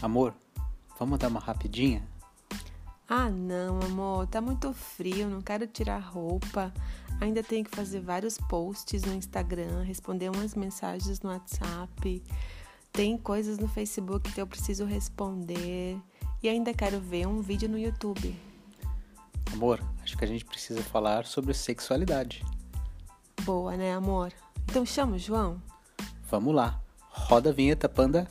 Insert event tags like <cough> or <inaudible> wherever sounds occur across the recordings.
Amor, vamos dar uma rapidinha? Ah, não, amor, tá muito frio, não quero tirar roupa. Ainda tenho que fazer vários posts no Instagram, responder umas mensagens no WhatsApp. Tem coisas no Facebook que eu preciso responder. E ainda quero ver um vídeo no YouTube. Amor, acho que a gente precisa falar sobre sexualidade. Boa, né, amor? Então chama o João. Vamos lá. Roda a vinheta, panda.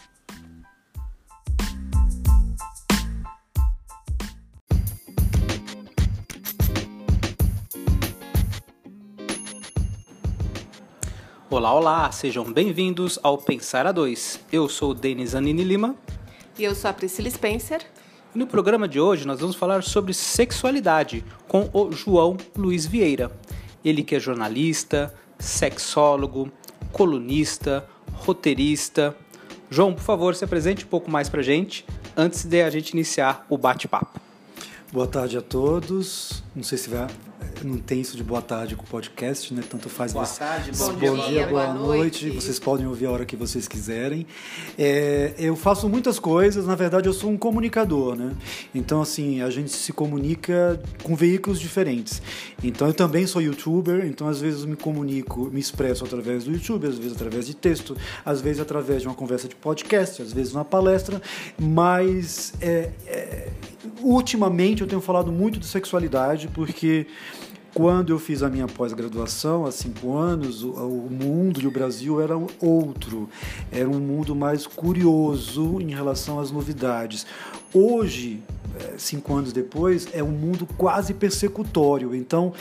Olá, olá, sejam bem-vindos ao Pensar a Dois. Eu sou o Denis Anini Lima E eu sou a Priscila Spencer. e no programa de hoje nós vamos falar sobre sexualidade com o João Luiz Vieira. Ele que é jornalista, sexólogo, colunista, roteirista. João, por favor, se apresente um pouco mais pra gente antes de a gente iniciar o bate-papo. Boa tarde a todos. Não sei se vai. Não tem isso de boa tarde com o podcast, né? Tanto faz. Boa você- tarde, bom bom dia, dia, boa boa noite. noite. Vocês podem ouvir a hora que vocês quiserem. É, eu faço muitas coisas. Na verdade, eu sou um comunicador, né? Então, assim, a gente se comunica com veículos diferentes. Então, eu também sou youtuber. Então, às vezes, eu me comunico, me expresso através do YouTube, às vezes através de texto, às vezes através de uma conversa de podcast, às vezes uma palestra. Mas é, é, ultimamente eu tenho falado muito de sexualidade porque quando eu fiz a minha pós-graduação, há cinco anos, o, o mundo e o Brasil era outro. Era um mundo mais curioso em relação às novidades. Hoje, eh, cinco anos depois, é um mundo quase persecutório. Então,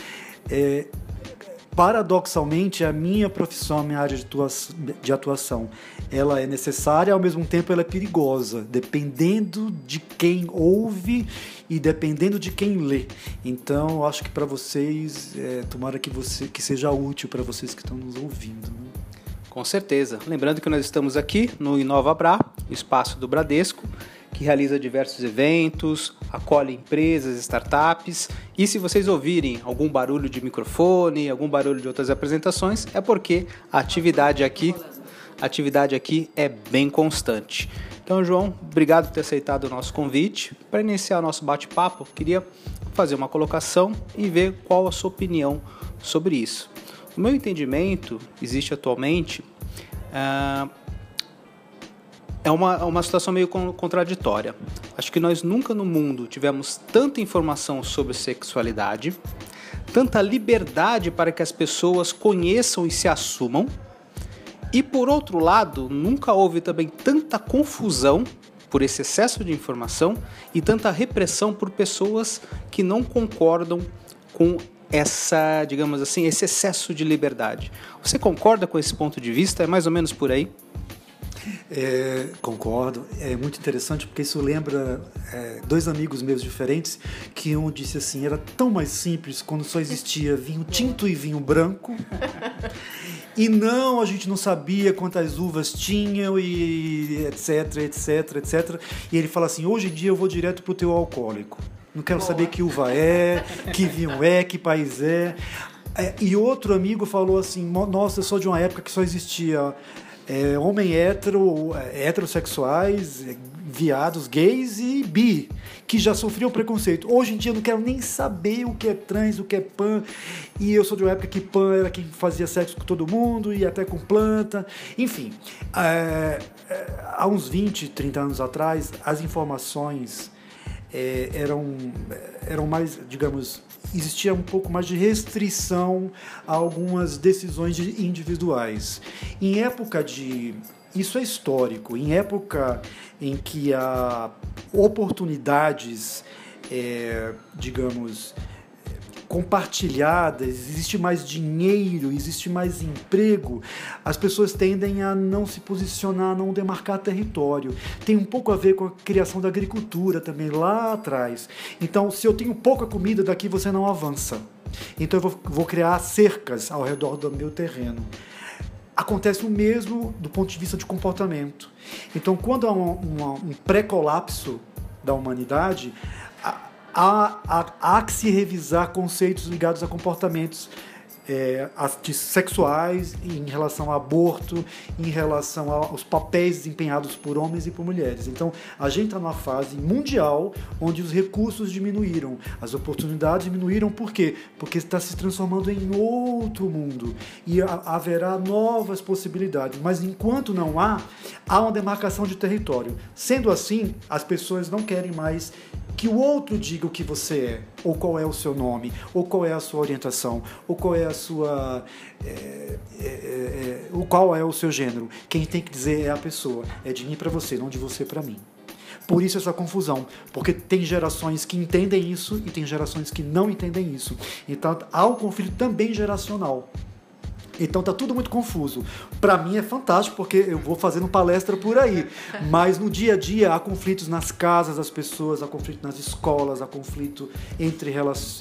é, paradoxalmente, a minha profissão, a minha área de atuação, ela é necessária, ao mesmo tempo ela é perigosa, dependendo de quem ouve e dependendo de quem lê. Então, acho que para vocês, é, tomara que, você, que seja útil para vocês que estão nos ouvindo. né? Com certeza. Lembrando que nós estamos aqui no Inova Bra, espaço do Bradesco, que realiza diversos eventos, acolhe empresas, startups. E se vocês ouvirem algum barulho de microfone, algum barulho de outras apresentações, é porque a atividade aqui, a atividade aqui é bem constante. Então, João, obrigado por ter aceitado o nosso convite. Para iniciar o nosso bate-papo, queria fazer uma colocação e ver qual a sua opinião sobre isso. No meu entendimento, existe atualmente ah, é uma, uma situação meio con- contraditória. Acho que nós nunca no mundo tivemos tanta informação sobre sexualidade, tanta liberdade para que as pessoas conheçam e se assumam, e por outro lado, nunca houve também tanta confusão por esse excesso de informação e tanta repressão por pessoas que não concordam com essa, digamos assim, esse excesso de liberdade. Você concorda com esse ponto de vista? É mais ou menos por aí? É, concordo. É muito interessante porque isso lembra é, dois amigos meus diferentes que um disse assim: era tão mais simples quando só existia vinho tinto e vinho branco. <laughs> E não, a gente não sabia quantas uvas tinham e etc, etc, etc. E ele fala assim: hoje em dia eu vou direto pro teu alcoólico. Não quero saber que uva é, que <laughs> vinho é, que país é. É, E outro amigo falou assim: "Mo- Nossa, eu sou de uma época que só existia é, homem hétero, é, heterossexuais, é, viados, gays e bi, que já sofriam preconceito. Hoje em dia eu não quero nem saber o que é trans, o que é pan. E eu sou de uma época que pan era quem fazia sexo com todo mundo e até com planta. Enfim, é, é, há uns 20, 30 anos atrás, as informações é, eram, eram mais, digamos, existia um pouco mais de restrição a algumas decisões de- individuais. Em época de. Isso é histórico. Em época em que há oportunidades, é, digamos, compartilhadas, existe mais dinheiro, existe mais emprego, as pessoas tendem a não se posicionar, a não demarcar território. Tem um pouco a ver com a criação da agricultura também lá atrás. Então, se eu tenho pouca comida, daqui você não avança. Então, eu vou, vou criar cercas ao redor do meu terreno. Acontece o mesmo do ponto de vista de comportamento. Então, quando há um, uma- um pré-colapso da humanidade, há, há, há- que se revisar conceitos ligados a comportamentos é, sexuais, em relação ao aborto, em relação aos papéis desempenhados por homens e por mulheres. Então, a gente está numa fase mundial onde os recursos diminuíram, as oportunidades diminuíram, por quê? Porque está se transformando em outro mundo e haverá novas possibilidades. Mas enquanto não há, há uma demarcação de território. Sendo assim, as pessoas não querem mais que o outro diga o que você é, ou qual é o seu nome, ou qual é a sua orientação, ou qual é a sua. É, é, é, o qual é o seu gênero. Quem tem que dizer é a pessoa. É de mim para você, não de você para mim. Por isso essa confusão, porque tem gerações que entendem isso e tem gerações que não entendem isso. Então há um conflito também geracional. Então tá tudo muito confuso. Para mim é fantástico porque eu vou fazendo palestra por aí, mas no dia a dia há conflitos nas casas das pessoas, há conflito nas escolas, há conflito entre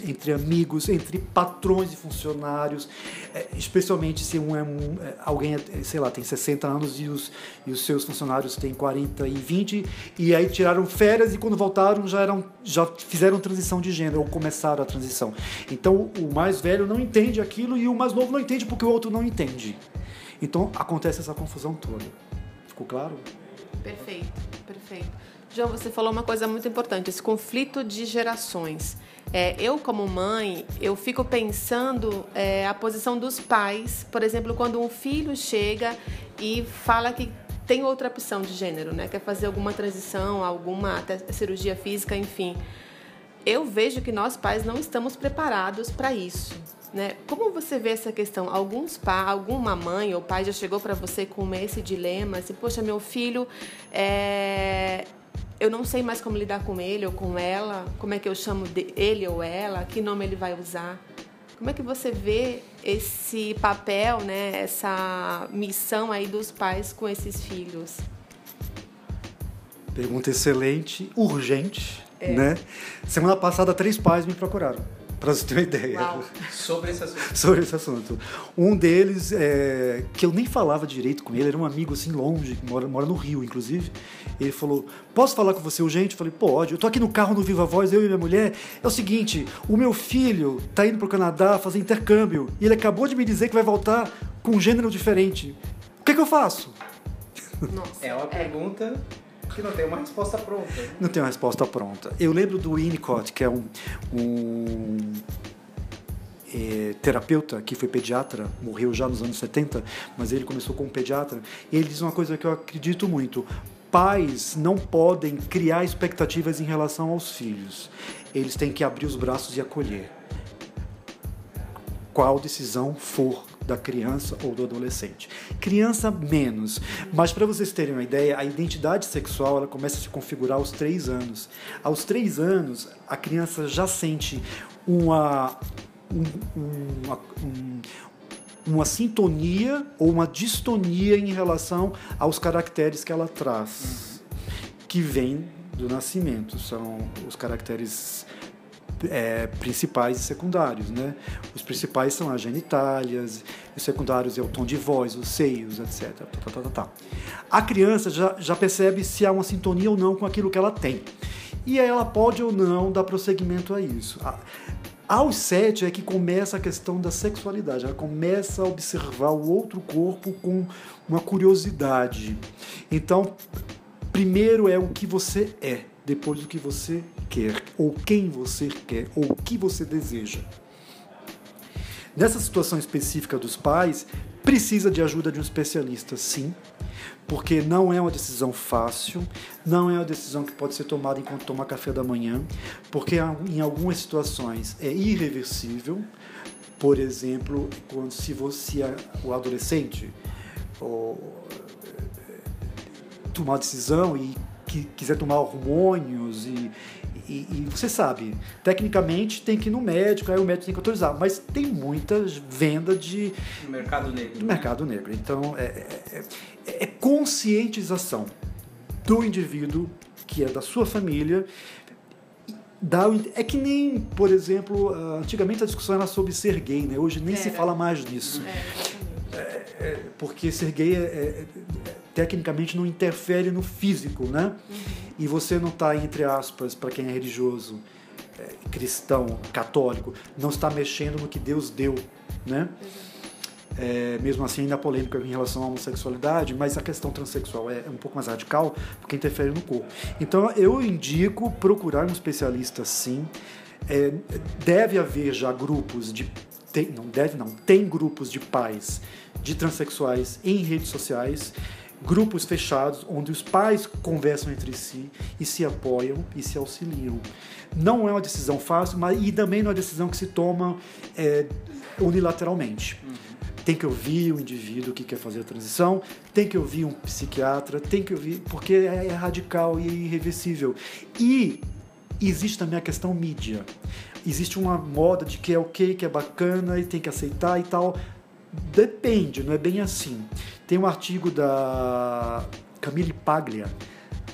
entre amigos, entre patrões e funcionários, é, especialmente se um é um, é, alguém, é, sei lá, tem 60 anos e os, e os seus funcionários têm 40 e 20 e aí tiraram férias e quando voltaram já eram já fizeram transição de gênero ou começaram a transição. Então o mais velho não entende aquilo e o mais novo não entende porque o outro não entende. Então acontece essa confusão toda. Ficou claro? Perfeito, perfeito. João, você falou uma coisa muito importante, esse conflito de gerações. É, eu, como mãe, eu fico pensando é, a posição dos pais, por exemplo, quando um filho chega e fala que tem outra opção de gênero, né? quer fazer alguma transição, alguma cirurgia física, enfim. Eu vejo que nós pais não estamos preparados para isso. Né? Como você vê essa questão? Alguns pais, alguma mãe ou pai já chegou para você com esse dilema, assim, poxa, meu filho, é... eu não sei mais como lidar com ele ou com ela, como é que eu chamo ele ou ela, que nome ele vai usar. Como é que você vê esse papel, né, essa missão aí dos pais com esses filhos? Pergunta excelente, urgente, é. né? Semana passada três pais me procuraram para você ter uma ideia. Uau. Sobre esse assunto. <laughs> Sobre esse assunto. Um deles, é, que eu nem falava direito com ele, era um amigo assim longe, que mora, mora no Rio, inclusive. Ele falou: Posso falar com você urgente? Eu falei: Pode. Eu tô aqui no carro no Viva Voz, eu e minha mulher. É o seguinte: o meu filho tá indo pro Canadá fazer intercâmbio e ele acabou de me dizer que vai voltar com um gênero diferente. O que, que eu faço? Nossa, é uma é. Que não tem uma resposta pronta. Não tem uma resposta pronta. Eu lembro do Winnicott, que é um, um é, terapeuta que foi pediatra, morreu já nos anos 70, mas ele começou como pediatra. E ele diz uma coisa que eu acredito muito: pais não podem criar expectativas em relação aos filhos. Eles têm que abrir os braços e acolher. Qual decisão for da criança ou do adolescente. Criança menos, mas para vocês terem uma ideia, a identidade sexual ela começa a se configurar aos três anos. Aos três anos, a criança já sente uma, um, uma, um, uma sintonia ou uma distonia em relação aos caracteres que ela traz, que vem do nascimento. São os caracteres é, principais e secundários. Né? Os principais são as genitálias, os secundários é o tom de voz, os seios, etc. Tá, tá, tá, tá, tá. A criança já, já percebe se há uma sintonia ou não com aquilo que ela tem. E ela pode ou não dar prosseguimento a isso. Aos sete é que começa a questão da sexualidade. Ela começa a observar o outro corpo com uma curiosidade. Então, primeiro é o que você é, depois o que você quer, ou quem você quer, ou o que você deseja. Nessa situação específica dos pais, precisa de ajuda de um especialista, sim, porque não é uma decisão fácil, não é uma decisão que pode ser tomada enquanto toma café da manhã, porque em algumas situações é irreversível. Por exemplo, quando se você o adolescente ou, tomar decisão e que quiser tomar hormônios e, e, e, você sabe, tecnicamente tem que ir no médico, aí o médico tem que autorizar, mas tem muita venda de. No mercado negro. Do mercado negro. Então, é, é, é, é conscientização do indivíduo, que é da sua família. Dá, é que nem, por exemplo, antigamente a discussão era sobre ser gay, né? Hoje nem se fala mais nisso. É, é, porque ser gay é, tecnicamente não interfere no físico, né? Uhum e você não está, entre aspas, para quem é religioso, é, cristão, católico, não está mexendo no que Deus deu. né? É, mesmo assim, ainda há polêmica em relação à homossexualidade, mas a questão transexual é, é um pouco mais radical porque interfere no corpo. Então, eu indico procurar um especialista sim. É, deve haver já grupos de. Tem, não deve, não. Tem grupos de pais de transexuais em redes sociais grupos fechados onde os pais conversam entre si e se apoiam e se auxiliam. Não é uma decisão fácil, mas e também não é uma decisão que se toma é, unilateralmente. Uhum. Tem que ouvir o indivíduo que quer fazer a transição, tem que ouvir um psiquiatra, tem que ouvir, porque é, é radical e é irreversível. E existe também a questão mídia. Existe uma moda de que é ok, que é bacana e tem que aceitar e tal. Depende, não é bem assim. Tem um artigo da Camille Paglia,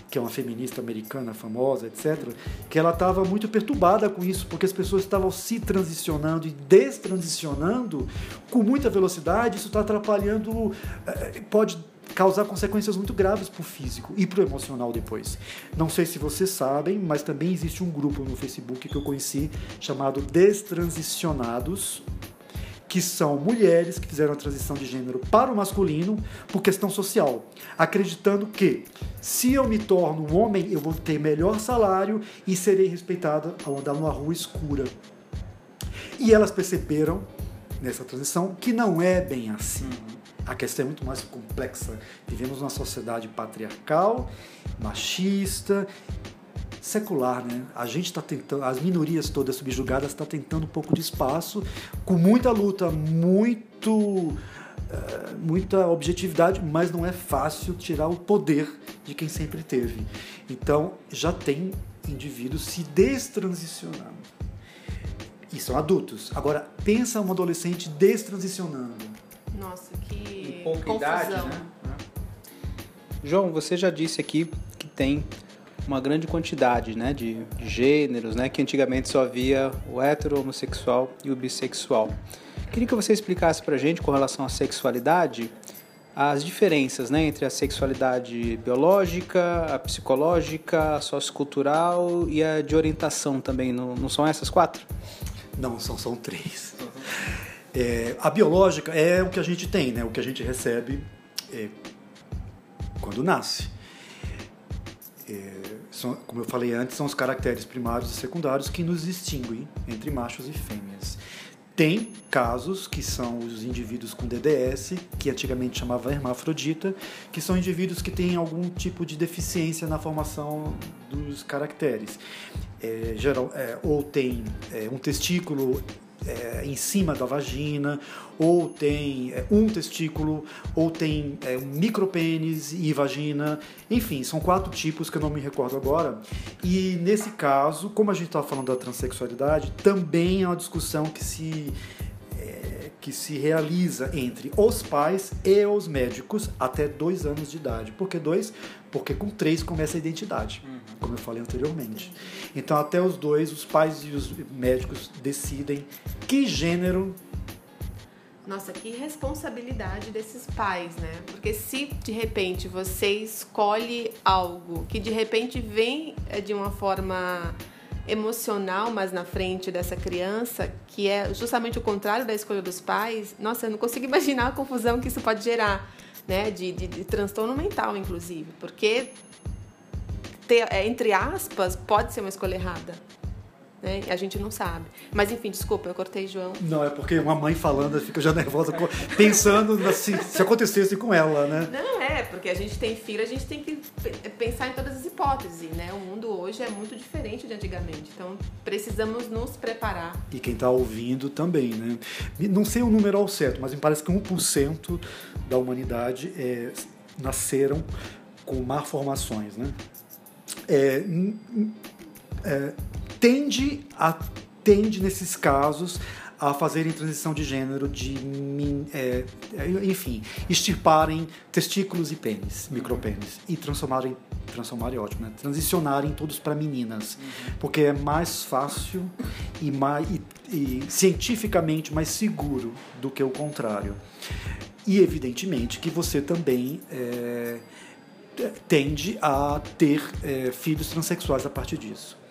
que é uma feminista americana famosa, etc., que ela estava muito perturbada com isso, porque as pessoas estavam se transicionando e destransicionando com muita velocidade, isso está atrapalhando, eh, pode causar consequências muito graves para o físico e para o emocional depois. Não sei se vocês sabem, mas também existe um grupo no Facebook que eu conheci chamado Destransicionados, que são mulheres que fizeram a transição de gênero para o masculino por questão social, acreditando que se eu me torno um homem, eu vou ter melhor salário e serei respeitada ao andar numa rua escura. E elas perceberam nessa transição que não é bem assim. A questão é muito mais complexa. Vivemos numa sociedade patriarcal, machista secular, né? A gente está tentando, as minorias todas subjugadas está tentando um pouco de espaço, com muita luta, muito eh, muita objetividade, mas não é fácil tirar o poder de quem sempre teve. Então já tem indivíduos se destransicionando. E são adultos. Agora, pensa um adolescente destransicionando. Nossa, que pouca confusão. idade, né? João, você já disse aqui que tem uma grande quantidade né, de, gêneros, né, que antigamente só havia o hétero, o homossexual e o bissexual. Queria que você explicasse para a gente, com relação à sexualidade, as diferenças né, entre a sexualidade biológica, a psicológica, a sociocultural e a de orientação também. Não, não são essas quatro? Não, são, são três. É, a biológica é o que a gente tem, né, o que a gente recebe é, quando nasce. É, são, como eu falei antes, são os caracteres primários e secundários que nos distinguem entre machos e fêmeas. Tem casos que são os indivíduos com DDS, que antigamente chamava hermafrodita, que são indivíduos que têm algum tipo de deficiência na formação dos caracteres. É, geral, é, ou tem é, um testículo é, em cima da vagina, ou tem é, um testículo, ou tem é, um micropênis e vagina. Enfim, são quatro tipos que eu não me recordo agora. E nesse caso, como a gente estava falando da transexualidade, também é uma discussão que se é, que se realiza entre os pais e os médicos até dois anos de idade. Por que dois? Porque com três começa a identidade, uhum. como eu falei anteriormente. Então, até os dois, os pais e os médicos decidem que gênero. Nossa, que responsabilidade desses pais, né? Porque se de repente você escolhe algo que de repente vem eh, de uma forma emocional mais na frente dessa criança, que é justamente o contrário da escolha dos pais, nossa, eu não consigo <laughs> imaginar a confusão que isso pode gerar, né? De, de, de transtorno mental, inclusive, porque ter, é, entre aspas, pode ser uma escolha errada. Né? A gente não sabe. Mas enfim, desculpa, eu cortei João. Não, é porque uma mãe falando fica já nervosa, pensando se, se acontecesse com ela, né? Não, é, porque a gente tem filho, a gente tem que pensar em todas as hipóteses, né? O mundo hoje é muito diferente de antigamente, então precisamos nos preparar. E quem está ouvindo também, né? Não sei o número ao certo, mas me parece que 1% da humanidade é, nasceram com malformações, né? É, é, tende a tende nesses casos a fazerem transição de gênero, de é, enfim, extirparem testículos e pênis, micropênis, e transformarem, transformarem ótimo, né? transicionarem todos para meninas, porque é mais fácil e, mais, e, e cientificamente mais seguro do que o contrário. E evidentemente que você também é, tende a ter é, filhos transexuais a partir disso.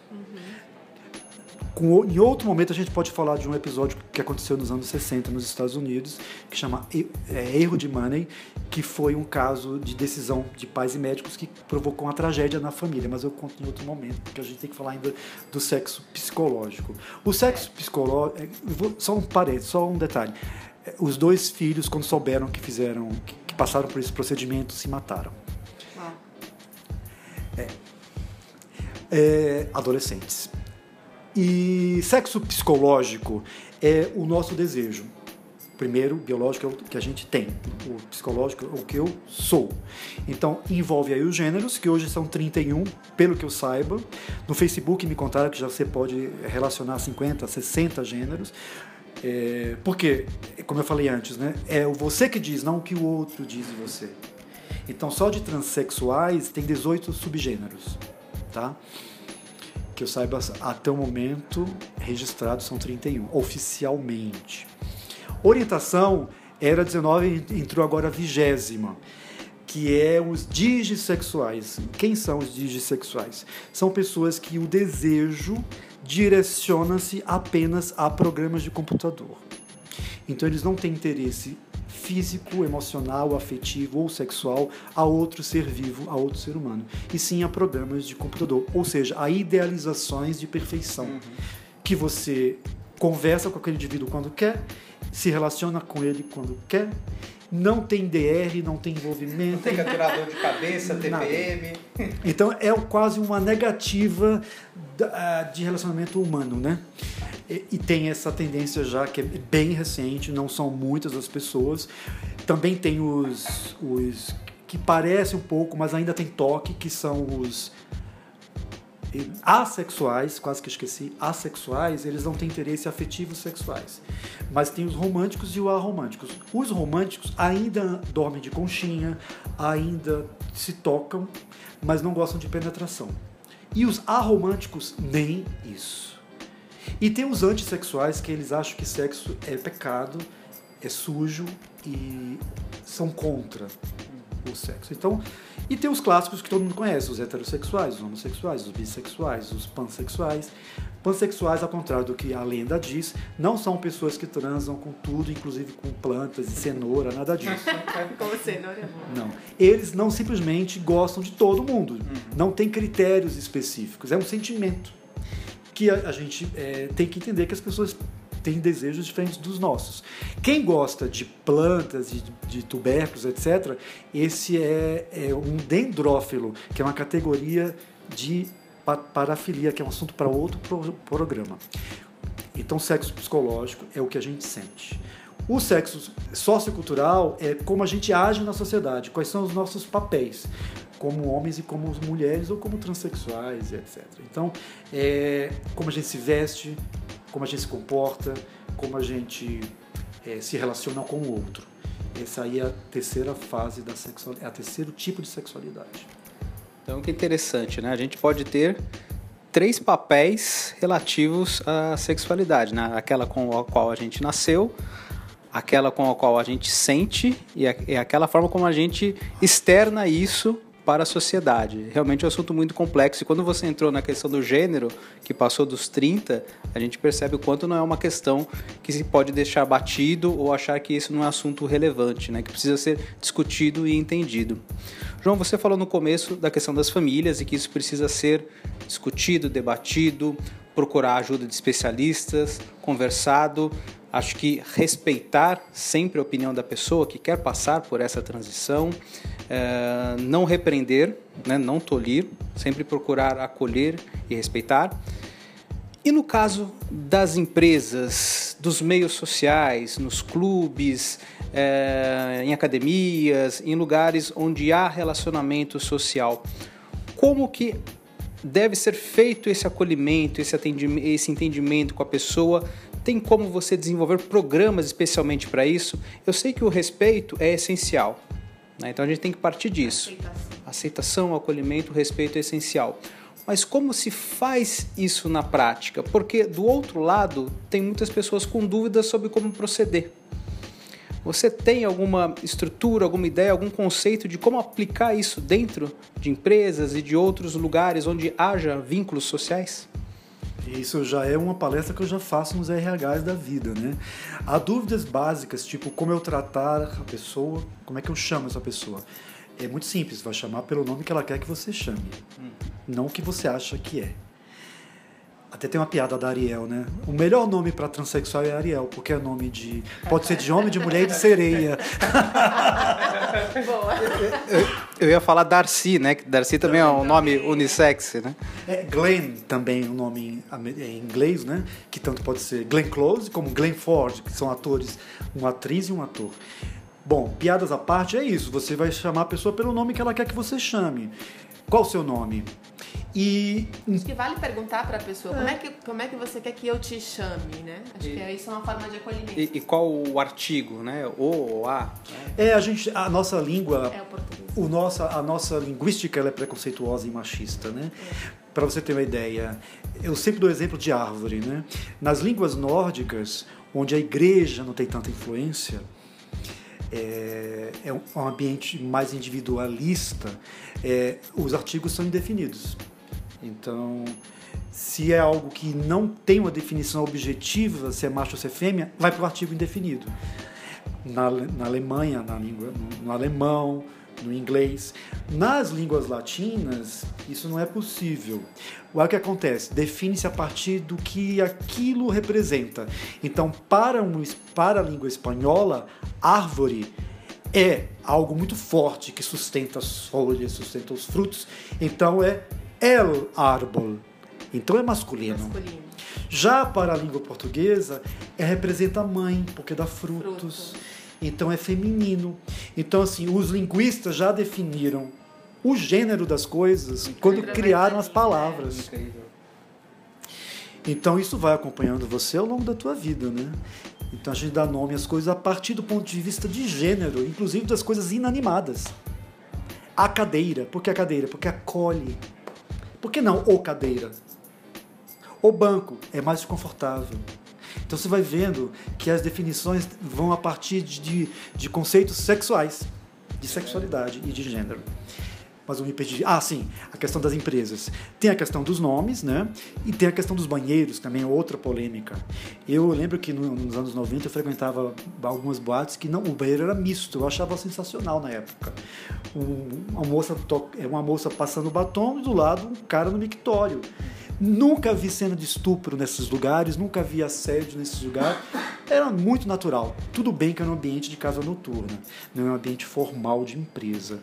Com, em outro momento a gente pode falar de um episódio que aconteceu nos anos 60 nos Estados Unidos, que chama é, Erro de Money, que foi um caso de decisão de pais e médicos que provocou uma tragédia na família, mas eu conto em outro momento, porque a gente tem que falar ainda do sexo psicológico. O sexo psicológico, é, só um parênteses, só um detalhe. É, os dois filhos, quando souberam que fizeram, que passaram por esse procedimento, se mataram. É, adolescentes. E sexo psicológico é o nosso desejo. Primeiro, biológico é o que a gente tem, o psicológico é o que eu sou. Então, envolve aí os gêneros, que hoje são 31, pelo que eu saiba. No Facebook me contaram que já você pode relacionar 50, 60 gêneros. É, porque, como eu falei antes, né, é o você que diz, não o que o outro diz de você. Então, só de transexuais tem 18 subgêneros, tá? que eu saiba, até o momento, registrados são 31, oficialmente. Orientação era 19, entrou agora a vigésima, que é os digissexuais. Quem são os digissexuais? São pessoas que o desejo direciona-se apenas a programas de computador. Então eles não têm interesse físico, emocional, afetivo ou sexual a outro ser vivo, a outro ser humano, e sim a programas de computador, ou seja, a idealizações de perfeição, uhum. que você conversa com aquele indivíduo quando quer, se relaciona com ele quando quer, não tem DR, não tem envolvimento. Não tem capturador de cabeça, TPM. <laughs> Nada. Então é quase uma negativa de relacionamento humano, né? E, tem essa tendência já que é bem recente, não são muitas as pessoas. Também tem os, os que parecem um pouco, mas ainda tem toque, que são os assexuais, quase que esqueci, assexuais, eles não têm interesse afetivos sexuais. Mas tem os românticos e os aromânticos. Os românticos ainda dormem de conchinha, ainda se tocam, mas não gostam de penetração. E os aromânticos, nem isso. E tem os antissexuais que eles acham que sexo é pecado, é sujo e são contra o sexo. Então, e tem os clássicos que todo mundo conhece, os heterossexuais, os homossexuais, os bissexuais, os pansexuais. Pansexuais, ao contrário do que a lenda diz, não são pessoas que transam com tudo, inclusive com plantas e cenoura, nada disso. <laughs> Como cenoura é Não. Eles não simplesmente gostam de todo mundo. Uhum. Não tem critérios específicos. É um sentimento que a, a gente é, tem que entender que as pessoas têm desejos diferentes dos nossos. Quem gosta de plantas, de, de tubérculos, etc., esse é, é, um dendrófilo, que é uma categoria de parafilia, que é um assunto para outro pro, programa. Então, sexo psicológico é o que a gente sente. O sexo sociocultural é como a gente age na sociedade, quais são os nossos papéis, como homens e como mulheres, ou como transexuais, etc. Então, é como a gente se veste, como a gente se comporta, como a gente é, se relaciona com o outro. Essa aí é a terceira fase da sexualidade, é o terceiro tipo de sexualidade. Então, que interessante, né? A gente pode ter três papéis relativos à sexualidade, né? Aquela com a qual a gente nasceu, aquela com a qual a gente sente e, é aquela forma como a gente externa isso para a sociedade. Realmente é um assunto muito complexo. E quando você entrou na questão do gênero, que passou dos 30, a gente percebe o quanto não é uma questão que se pode deixar batido ou achar que isso não é assunto relevante, né? que precisa ser discutido e entendido. João, você falou no começo da questão das famílias e que isso precisa ser discutido, debatido, procurar ajuda de especialistas, conversado. Acho que respeitar sempre a opinião da pessoa que quer passar por essa transição, é, não repreender, né, não tolir, sempre procurar acolher e respeitar. E no caso das empresas, dos meios sociais, nos clubes, é, em academias, em lugares onde há relacionamento social, como que deve ser feito esse acolhimento, esse, esse entendimento com a pessoa tem como você desenvolver programas especialmente para isso? Eu sei que o respeito é essencial, né? então a gente tem que partir disso. Aceitação. Aceitação, acolhimento, respeito é essencial. Mas como se faz isso na prática? Porque do outro lado tem muitas pessoas com dúvidas sobre como proceder. Você tem alguma estrutura, alguma ideia, algum conceito de como aplicar isso dentro de empresas e de outros lugares onde haja vínculos sociais? Isso já é uma palestra que eu já faço nos RHs da vida, né? Há dúvidas básicas, tipo como eu tratar a pessoa, como é que eu chamo essa pessoa. É muito simples, vai chamar pelo nome que ela quer que você chame, hum. não o que você acha que é. Até tem uma piada da Ariel, né? O melhor nome para transexual é Ariel, porque é nome de. Pode ser de homem, de mulher e de sereia. <laughs> Boa. Eu, eu, ia falar Darcy, né? Darcy também é um nome unissex, né? É, Glenn também é um nome em inglês, né? Que tanto pode ser Glenn Close como Glenn Ford, que são atores, uma atriz e um ator. Bom, piadas à parte é isso. Você vai chamar a pessoa pelo nome que ela quer que você chame. Qual o seu nome? E acho que vale perguntar para a pessoa é. como é que como é que você quer que eu te chame, né? Acho e, que isso é uma forma de acolhimento. E, e, qual o artigo, né? O ou a? É a gente a nossa língua é o português. O nossa a nossa linguística ela é preconceituosa e machista, né? É. Para você ter uma ideia, eu sempre dou exemplo de árvore, né? Nas línguas nórdicas, onde a igreja não tem tanta influência, é, é um ambiente mais individualista, é, os artigos são indefinidos. Então, se é algo que não tem uma definição objetiva, se é macho ou se é fêmea, vai para o artigo indefinido. Na, na Alemanha, na língua, no, no alemão, no inglês. Nas línguas latinas, isso não é possível. O que acontece? Define-se a partir do que aquilo representa. Então, para, um, para a língua espanhola, árvore é algo muito forte que sustenta as folhas, sustenta os frutos. Então, é el árbol. Então, é masculino. masculino. Já para a língua portuguesa, é representa a mãe, porque dá frutos. Fruto então é feminino. Então, assim, os linguistas já definiram o gênero das coisas quando criaram as palavras. Então isso vai acompanhando você ao longo da tua vida, né? Então a gente dá nome às coisas a partir do ponto de vista de gênero, inclusive das coisas inanimadas. A cadeira, por que a cadeira? Porque acolhe. Por que não o cadeira? O banco é mais confortável. Então você vai vendo que as definições vão a partir de, de conceitos sexuais, de sexualidade e de gênero. Mas eu me. Ah, sim, a questão das empresas. Tem a questão dos nomes, né? E tem a questão dos banheiros, também outra polêmica. Eu lembro que nos anos 90 eu frequentava algumas boates que não, o banheiro era misto. Eu achava sensacional na época. Um, uma, moça é uma moça passando batom e do lado um cara no mictório. Nunca vi cena de estupro nesses lugares, nunca vi assédio nesses lugares. Era muito natural. Tudo bem que era um ambiente de casa noturna, não é um ambiente formal de empresa.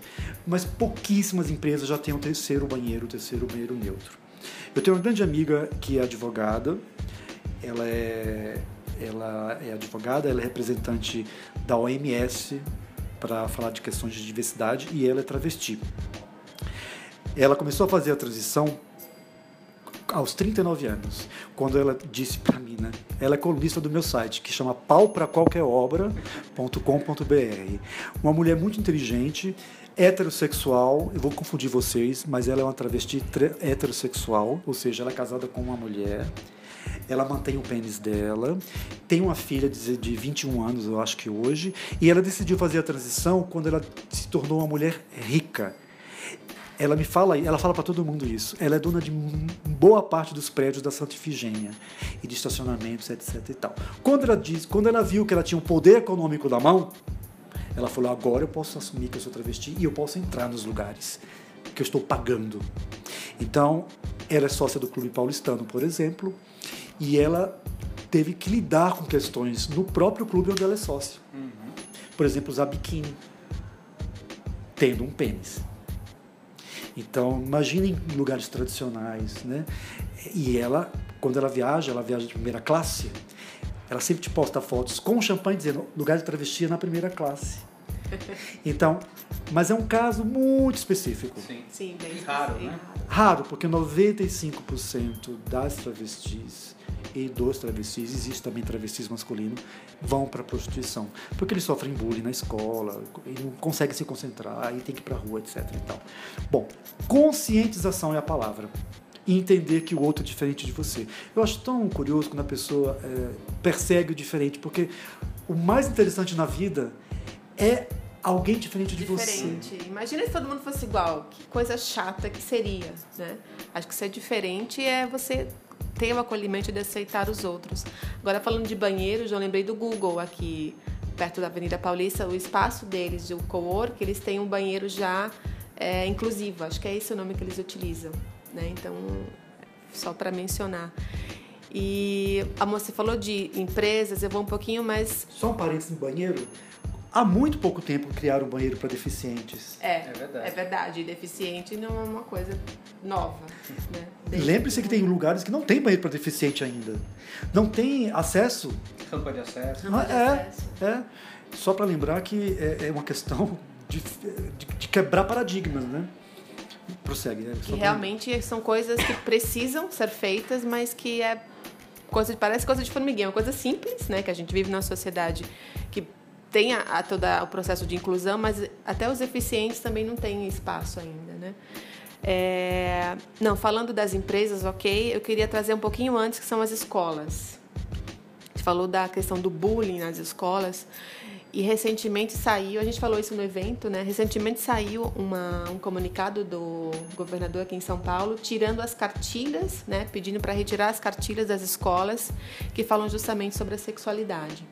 Mas pouquíssimas empresas já têm o terceiro banheiro, o terceiro banheiro neutro. Eu tenho uma grande amiga que é advogada, ela é, ela é advogada, ela é representante da OMS para falar de questões de diversidade e ela é travesti. Ela começou a fazer a transição aos 39 anos, quando ela disse para mim, né? Ela é colunista do meu site, que chama paupraqualqueropra.com.br. Uma mulher muito inteligente, heterossexual, eu vou confundir vocês, mas ela é uma travesti heterossexual, ou seja, ela é casada com uma mulher. Ela mantém o pênis dela, tem uma filha de 21 anos, eu acho que hoje, e ela decidiu fazer a transição quando ela se tornou uma mulher rica ela me fala, ela fala para todo mundo isso. Ela é dona de boa parte dos prédios da Santa Ifigênia e de estacionamentos, etc e tal. Quando ela diz, quando ela viu que ela tinha um poder econômico na mão, ela falou: "Agora eu posso assumir que eu sou travesti e eu posso entrar nos lugares que eu estou pagando". Então, ela é sócia do Clube Paulistano, por exemplo, e ela teve que lidar com questões no próprio clube onde ela é sócia. Uhum. Por exemplo, usar biquíni, tendo um pênis. Então, imaginem lugares tradicionais, né? E ela, quando ela viaja, ela viaja de primeira classe, ela sempre te posta fotos com champanhe dizendo lugar de travesti é na primeira classe. <laughs> Então, mas é um caso muito específico. Sim, Sim bem raro, né? Raro, porque 95% das travestis e dos travestis, existe também travestis masculino, vão para a prostituição. Porque eles sofrem bullying na escola, e não conseguem se concentrar, e tem que ir para a rua, etc. E tal. Bom, conscientização é a palavra. E entender que o outro é diferente de você. Eu acho tão curioso quando a pessoa é, persegue o diferente, porque o mais interessante na vida é alguém diferente de diferente. você. Imagina se todo mundo fosse igual. Que coisa chata que seria, né? Acho que ser diferente é você ter o acolhimento de aceitar os outros. Agora, falando de banheiro, já lembrei do Google aqui, perto da Avenida Paulista, o espaço deles, o co-work, eles têm um banheiro já é, inclusivo, acho que é esse o nome que eles utilizam. Né? Então, só para mencionar. E a moça falou de empresas, eu vou um pouquinho mais. Só um parênteses no banheiro. Há muito pouco tempo criaram um banheiro para deficientes. É, é verdade. É verdade. Deficiente não é uma coisa nova. Né? Lembre-se que tem lugares que não tem banheiro para deficiente ainda. Não tem acesso. Rampa de acesso. Rampa de é, acesso. é. Só para lembrar que é, é uma questão de, de, de, quebrar paradigmas, né? Prossegue. Né? Que realmente pra... são coisas que precisam ser feitas, mas que é coisa parece coisa de formiguinha, uma coisa simples, né? Que a gente vive numa sociedade que tem a, a todo o processo de inclusão, mas até os deficientes também não têm espaço ainda, né? É, não, falando das empresas, ok, eu queria trazer um pouquinho antes, que são as escolas. A gente falou da questão do bullying nas escolas. E recentemente saiu, a gente falou isso no evento, né? Recentemente saiu uma, um comunicado do governador aqui em São Paulo, tirando as cartilhas, né? Pedindo para retirar as cartilhas das escolas que falam justamente sobre a sexualidade.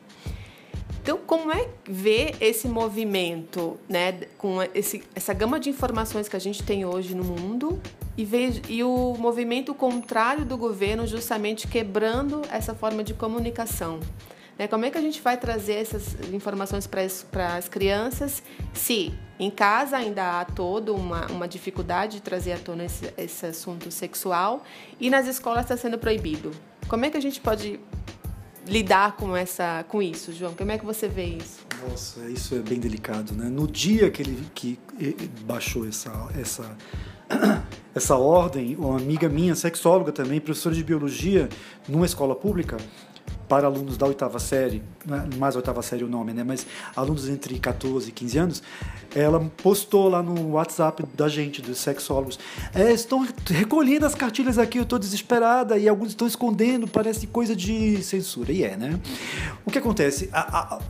Então, como é ver esse movimento, né, com esse, essa gama de informações que a gente tem hoje no mundo e, e o movimento contrário do governo justamente quebrando essa forma de comunicação? Né? Como é que a gente vai trazer essas informações para as crianças se em casa ainda há toda uma, uma dificuldade de trazer à tona esse, esse assunto sexual e nas escolas está sendo proibido? Como é que a gente pode lidar com essa com isso, João? Como é que você vê isso? Nossa, isso é bem delicado, né? No dia que ele que baixou essa essa <clears throat> essa ordem, uma amiga minha, sexóloga também, professora de biologia, numa escola pública, para alunos da oitava série, é mais oitava série o nome, né? Mas alunos entre 14 e 15 anos, ela postou lá no WhatsApp da gente, dos sexólogos, é, estão recolhendo as cartilhas aqui, eu estou desesperada, e alguns estão escondendo, parece coisa de censura. E é, né? O que acontece? A, a,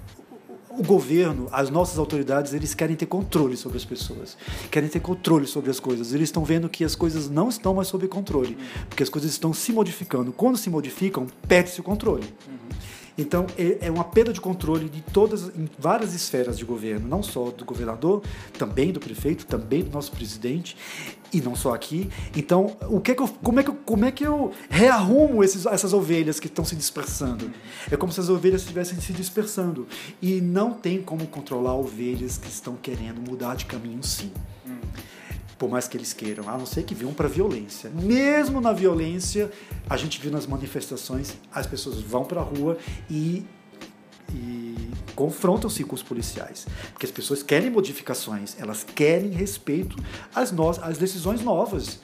o governo, as nossas autoridades, eles querem ter controle sobre as pessoas, querem ter controle sobre as coisas. Eles estão vendo que as coisas não estão mais sob controle, porque as coisas estão se modificando. Quando se modificam, perde-se o controle. Uhum. Então, é, é uma perda de controle de todas, em várias esferas de governo, não só do governador, também do prefeito, também do nosso presidente, e não só aqui. Então, o que, é que eu, como, é que eu, como é que eu rearrumo esses, essas ovelhas que estão se dispersando? É como se as ovelhas estivessem se dispersando. E não tem como controlar ovelhas que estão querendo mudar de caminho, sim por mais que eles queiram, a não ser que venham para violência. Mesmo na violência, a gente viu nas manifestações, as pessoas vão para a rua e, e confrontam-se com os policiais, porque as pessoas querem modificações, elas querem respeito às, no às decisões novas.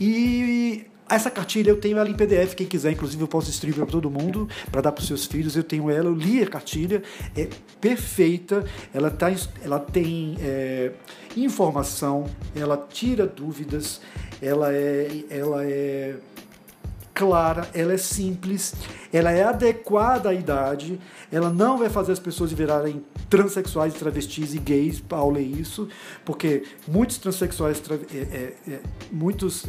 E essa cartilha eu tenho ela em PDF, quem quiser, inclusive eu posso distribuir para todo mundo, para dar para os seus filhos. Eu tenho ela, eu li a cartilha, é perfeita, ela, tá, ela tem é, informação, ela tira dúvidas, ela é, ela é clara, ela é simples, ela é adequada à idade, ela não vai fazer as pessoas virarem transexuais, travestis e gays ao ler isso, porque muitos transexuais, é, é, é, muitos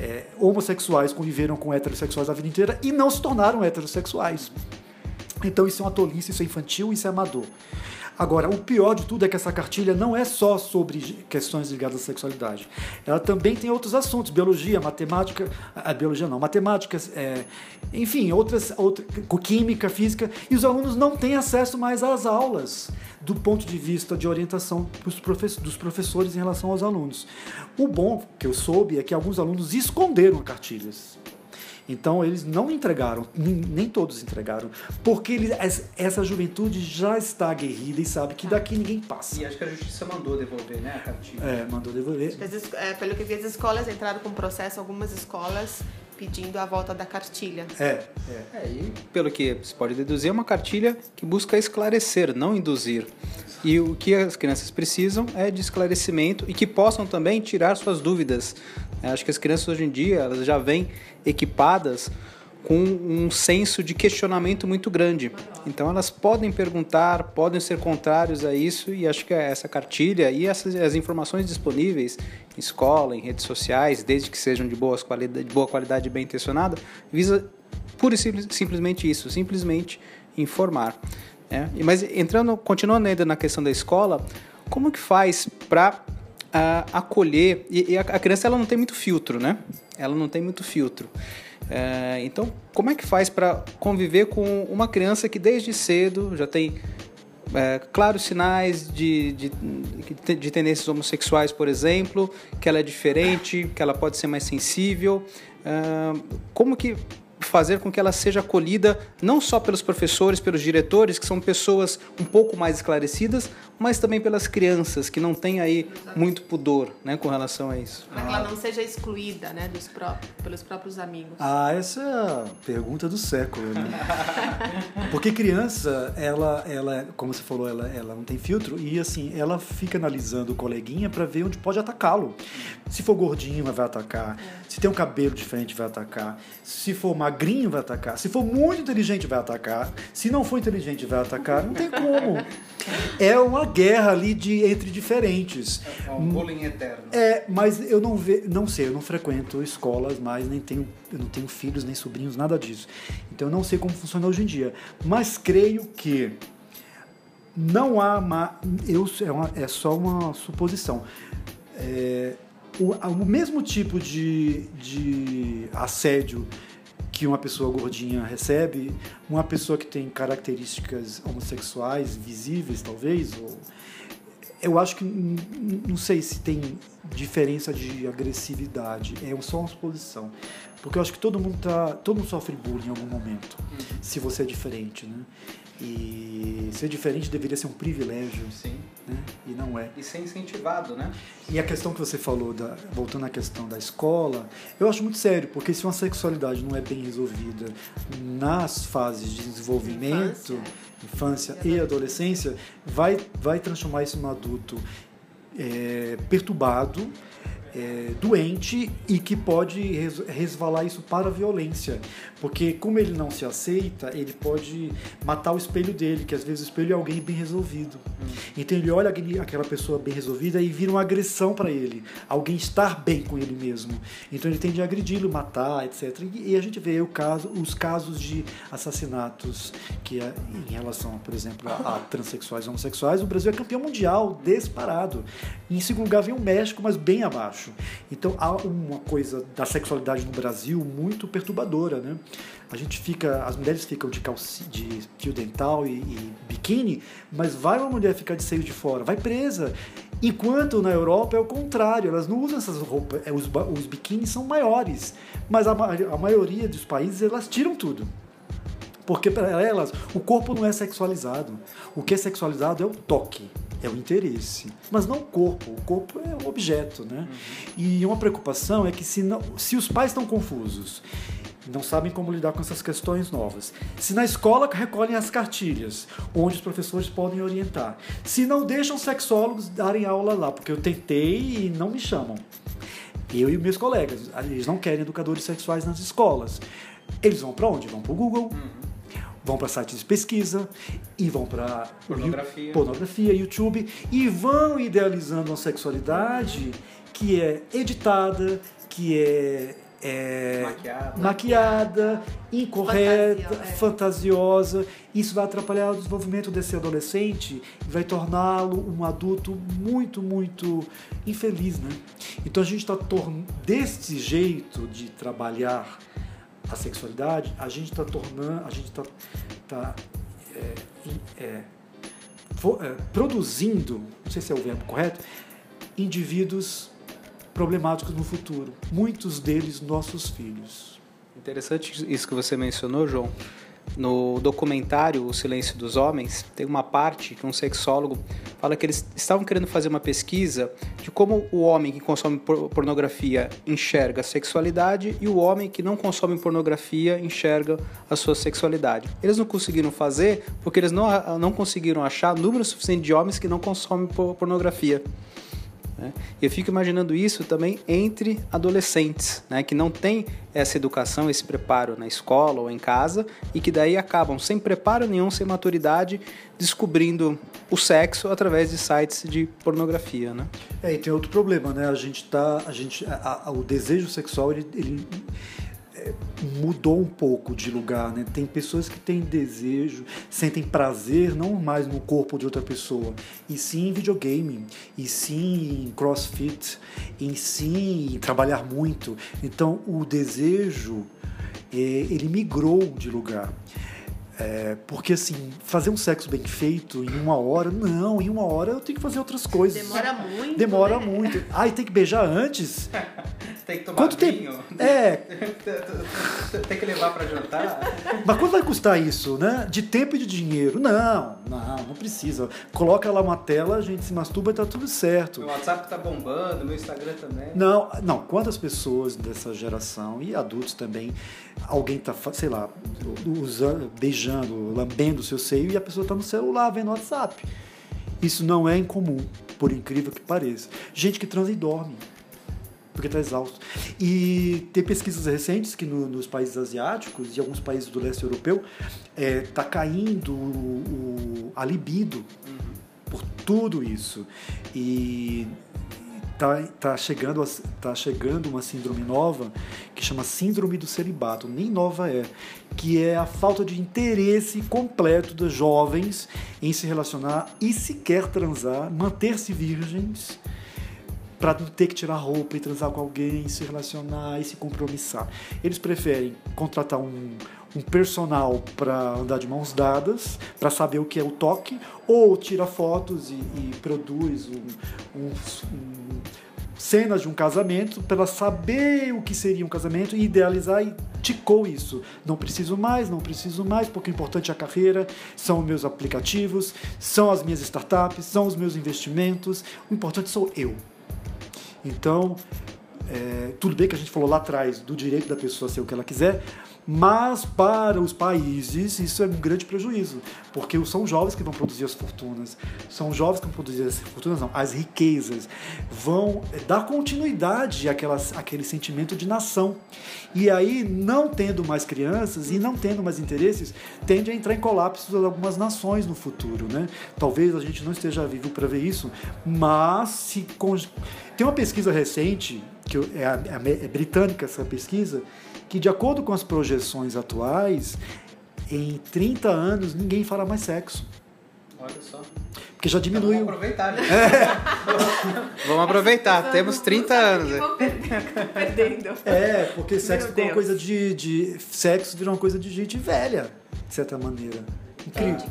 é, homossexuais conviveram com heterossexuais a vida inteira e não se tornaram heterossexuais. Então isso é uma tolice, isso é infantil, isso é amador. Agora, o pior de tudo é que essa cartilha não é só sobre questões ligadas à sexualidade. Ela também tem outros assuntos, biologia, matemática, a biologia não, matemáticas, é, enfim, outras, outra, química, física, e os alunos não têm acesso mais às aulas do ponto de vista de orientação dos professores em relação aos alunos. O bom que eu soube é que alguns alunos esconderam cartilhas. Então eles não entregaram, nem todos entregaram, porque eles, essa juventude já está aguerrida e sabe que daqui ninguém passa. E acho que a justiça mandou devolver, né, a cartilha. É, mandou devolver. É, pelo que vi, as escolas entraram com processo, algumas escolas pedindo a volta da cartilha. É, é. é e pelo que se pode deduzir, é uma cartilha que busca esclarecer, não induzir. E o que as crianças precisam é de esclarecimento e que possam também tirar suas dúvidas. Acho que as crianças hoje em dia elas já vêm equipadas com um senso de questionamento muito grande. Então elas podem perguntar, podem ser contrários a isso e acho que essa cartilha e essas as informações disponíveis em escola, em redes sociais, desde que sejam de, boas qualidade, de boa qualidade e bem intencionada, visa pura e simples, simplesmente isso, simplesmente informar. Né? Mas entrando, continuando ainda na questão da escola, como que faz para uh, acolher e, e a, a criança ela não tem muito filtro, né? Ela não tem muito filtro. É, então, como é que faz para conviver com uma criança que desde cedo já tem é, claros sinais de, de, de, tendências homossexuais, por exemplo, que ela é diferente, que ela pode ser mais sensível? É, como que fazer com que ela seja acolhida não só pelos professores, pelos diretores, que são pessoas um pouco mais esclarecidas, mas também pelas crianças, que não têm aí muito pudor né, com relação a isso. Para que ela não seja excluída né, dos próprios, pelos próprios amigos. Ah, essa é a pergunta do século, né? <laughs> Porque criança, ela, ela, como você falou, ela, ela não tem filtro e assim, ela fica analisando o coleguinha para ver onde pode atacá-lo. Se for gordinho, vai atacar. É. Se tem um cabelo diferente, vai atacar. Se for magrinho, vai atacar. Se for muito inteligente, vai atacar. Se não for inteligente, vai atacar. Não tem como. É uma guerra ali de, entre diferentes. É um bullying eterno. É, mas eu não ve, não sei, eu não frequento escolas mais, nem tenho, eu não tenho filhos, nem sobrinhos, nada disso. Então eu não sei como funciona hoje em dia. Mas creio que não há eu, é, uma, é só uma suposição. É, o, o mesmo tipo de, de assédio que uma pessoa gordinha recebe, uma pessoa que tem características homossexuais visíveis, talvez, ou eu acho que não sei se tem diferença de agressividade, é só uma suposição. Porque eu acho que todo mundo tá, todo mundo sofre bullying em algum momento, uhum. se você é diferente, né? E ser diferente deveria ser um privilégio. Sim. Né? E não é. E ser incentivado, né? E a questão que você falou, da, voltando à questão da escola, eu acho muito sério, porque se uma sexualidade não é bem resolvida nas fases de desenvolvimento, infância, infância e adolescência, vai, vai transformar isso num adulto é, perturbado é, doente e que pode resvalar isso para a violência. Porque, como ele não se aceita, ele pode matar o espelho dele, que às vezes o espelho é alguém bem resolvido. Hum. Então, ele olha aquela pessoa bem resolvida e vira uma agressão para ele. Alguém estar bem com ele mesmo. Então, ele tende a agredi-lo, matar, etc. E, a gente vê o caso, os casos de assassinatos que, é, em relação, por exemplo, a, a transexuais e homossexuais, o Brasil é campeão mundial, disparado. Em segundo lugar vem o México, mas bem abaixo acho. Então há uma coisa da sexualidade no Brasil muito perturbadora, né? A gente fica, as mulheres ficam de calci, de fio dental e, e biquíni, mas vai uma mulher ficar de seio de fora, vai presa. Enquanto na Europa é o contrário, elas não usam essas roupas, é, os, os biquínis são maiores, mas a, a maioria dos países elas tiram tudo. Porque para elas o corpo não é sexualizado. O que é sexualizado é o toque é o interesse, mas não o corpo. O corpo é um objeto, né? Uhum. E uma preocupação é que se, não, se os pais estão confusos, não sabem como lidar com essas questões novas. Se na escola recolhem as cartilhas, onde os professores podem orientar. Se não deixam sexólogos darem aula lá, porque eu tentei e não me chamam. Eu e meus colegas, eles não querem educadores sexuais nas escolas. Eles vão para onde? Vão para o Google. Uhum vão para sites de pesquisa e vão para pornografia. pornografia, YouTube e vão idealizando uma sexualidade que é editada, que é, é maquiada, maquiada incorreta, Fantasia, é. fantasiosa. Isso vai atrapalhar o desenvolvimento desse adolescente e vai torná-lo um adulto muito, muito infeliz, né? Então a gente está desse jeito de trabalhar a sexualidade, a gente está tornando, a gente está tá, é, é, é, produzindo, não sei se é o verbo correto, indivíduos problemáticos no futuro. Muitos deles nossos filhos. Interessante isso que você mencionou, João, no documentário O Silêncio dos Homens, tem uma parte que um sexólogo fala que eles estavam querendo fazer uma pesquisa de como o homem que consome pornografia enxerga a sexualidade e o homem que não consome pornografia enxerga a sua sexualidade. Eles não conseguiram fazer porque eles não, não conseguiram achar número suficiente de homens que não consomem pornografia. Né? Eu fico imaginando isso também entre adolescentes, né? que não têm essa educação, esse preparo na escola ou em casa e que daí acabam sem preparo nenhum, sem maturidade, descobrindo o sexo através de sites de pornografia. Né? É, e tem outro problema, né? A gente tá, a gente, a, a, o desejo sexual ele, ele mudou um pouco de lugar, né? Tem pessoas que têm desejo, sentem prazer não mais no corpo de outra pessoa, e sim em videogame, e sim em crossfit, e sim em trabalhar muito. Então o desejo é, ele migrou de lugar. É, porque assim, fazer um sexo bem feito em uma hora, não, em uma hora eu tenho que fazer outras coisas. Demora muito. Demora né? muito. Ah, e tem que beijar antes? <laughs> tem que tomar Quanto vinho. tempo? É. <laughs> tem que levar para jantar. Mas quanto vai custar isso, né? De tempo e de dinheiro? Não, não, não precisa. Coloca lá uma tela, a gente se masturba e tá tudo certo. Meu WhatsApp tá bombando, meu Instagram também. Não, não. Quantas pessoas dessa geração e adultos também, alguém tá, sei lá, usando, beijando, lambendo o seu seio e a pessoa tá no celular vendo WhatsApp. Isso não é incomum, por incrível que pareça. Gente que transa e dorme porque está exausto. E tem pesquisas recentes que no, nos países asiáticos e alguns países do leste europeu está é, caindo o, o, a libido uhum. por tudo isso. E tá, tá, chegando, tá chegando uma síndrome nova que chama síndrome do celibato, nem nova é, que é a falta de interesse completo dos jovens em se relacionar e sequer transar, manter-se virgens para não ter que tirar roupa e transar com alguém, se relacionar e se compromissar. Eles preferem contratar um, um personal para andar de mãos dadas, para saber o que é o toque, ou tira fotos e, e produz um, um, um, cenas de um casamento para saber o que seria um casamento e idealizar e ticou isso. Não preciso mais, não preciso mais, porque o importante é a carreira, são os meus aplicativos, são as minhas startups, são os meus investimentos, o importante sou eu. Então, é, tudo bem que a gente falou lá atrás do direito da pessoa ser o que ela quiser, mas para os países isso é um grande prejuízo, porque são jovens que vão produzir as fortunas, são jovens que vão produzir as fortunas, não, as riquezas, vão é, dar continuidade àquelas, àquele sentimento de nação. E aí, não tendo mais crianças e não tendo mais interesses, tende a entrar em colapso algumas nações no futuro. Né? Talvez a gente não esteja vivo para ver isso, mas se. Tem uma pesquisa recente, que é, é, é britânica essa pesquisa, que, de acordo com as projeções atuais, em 30 anos ninguém fará mais sexo. Olha só. Porque já diminuiu. Então vamos aproveitar, né? É. <laughs> vamos aproveitar, temos 30 anos. Perdendo. <laughs> É, porque sexo ficou uma coisa de, de. Sexo virou uma coisa de gente velha, de certa maneira. Incrível.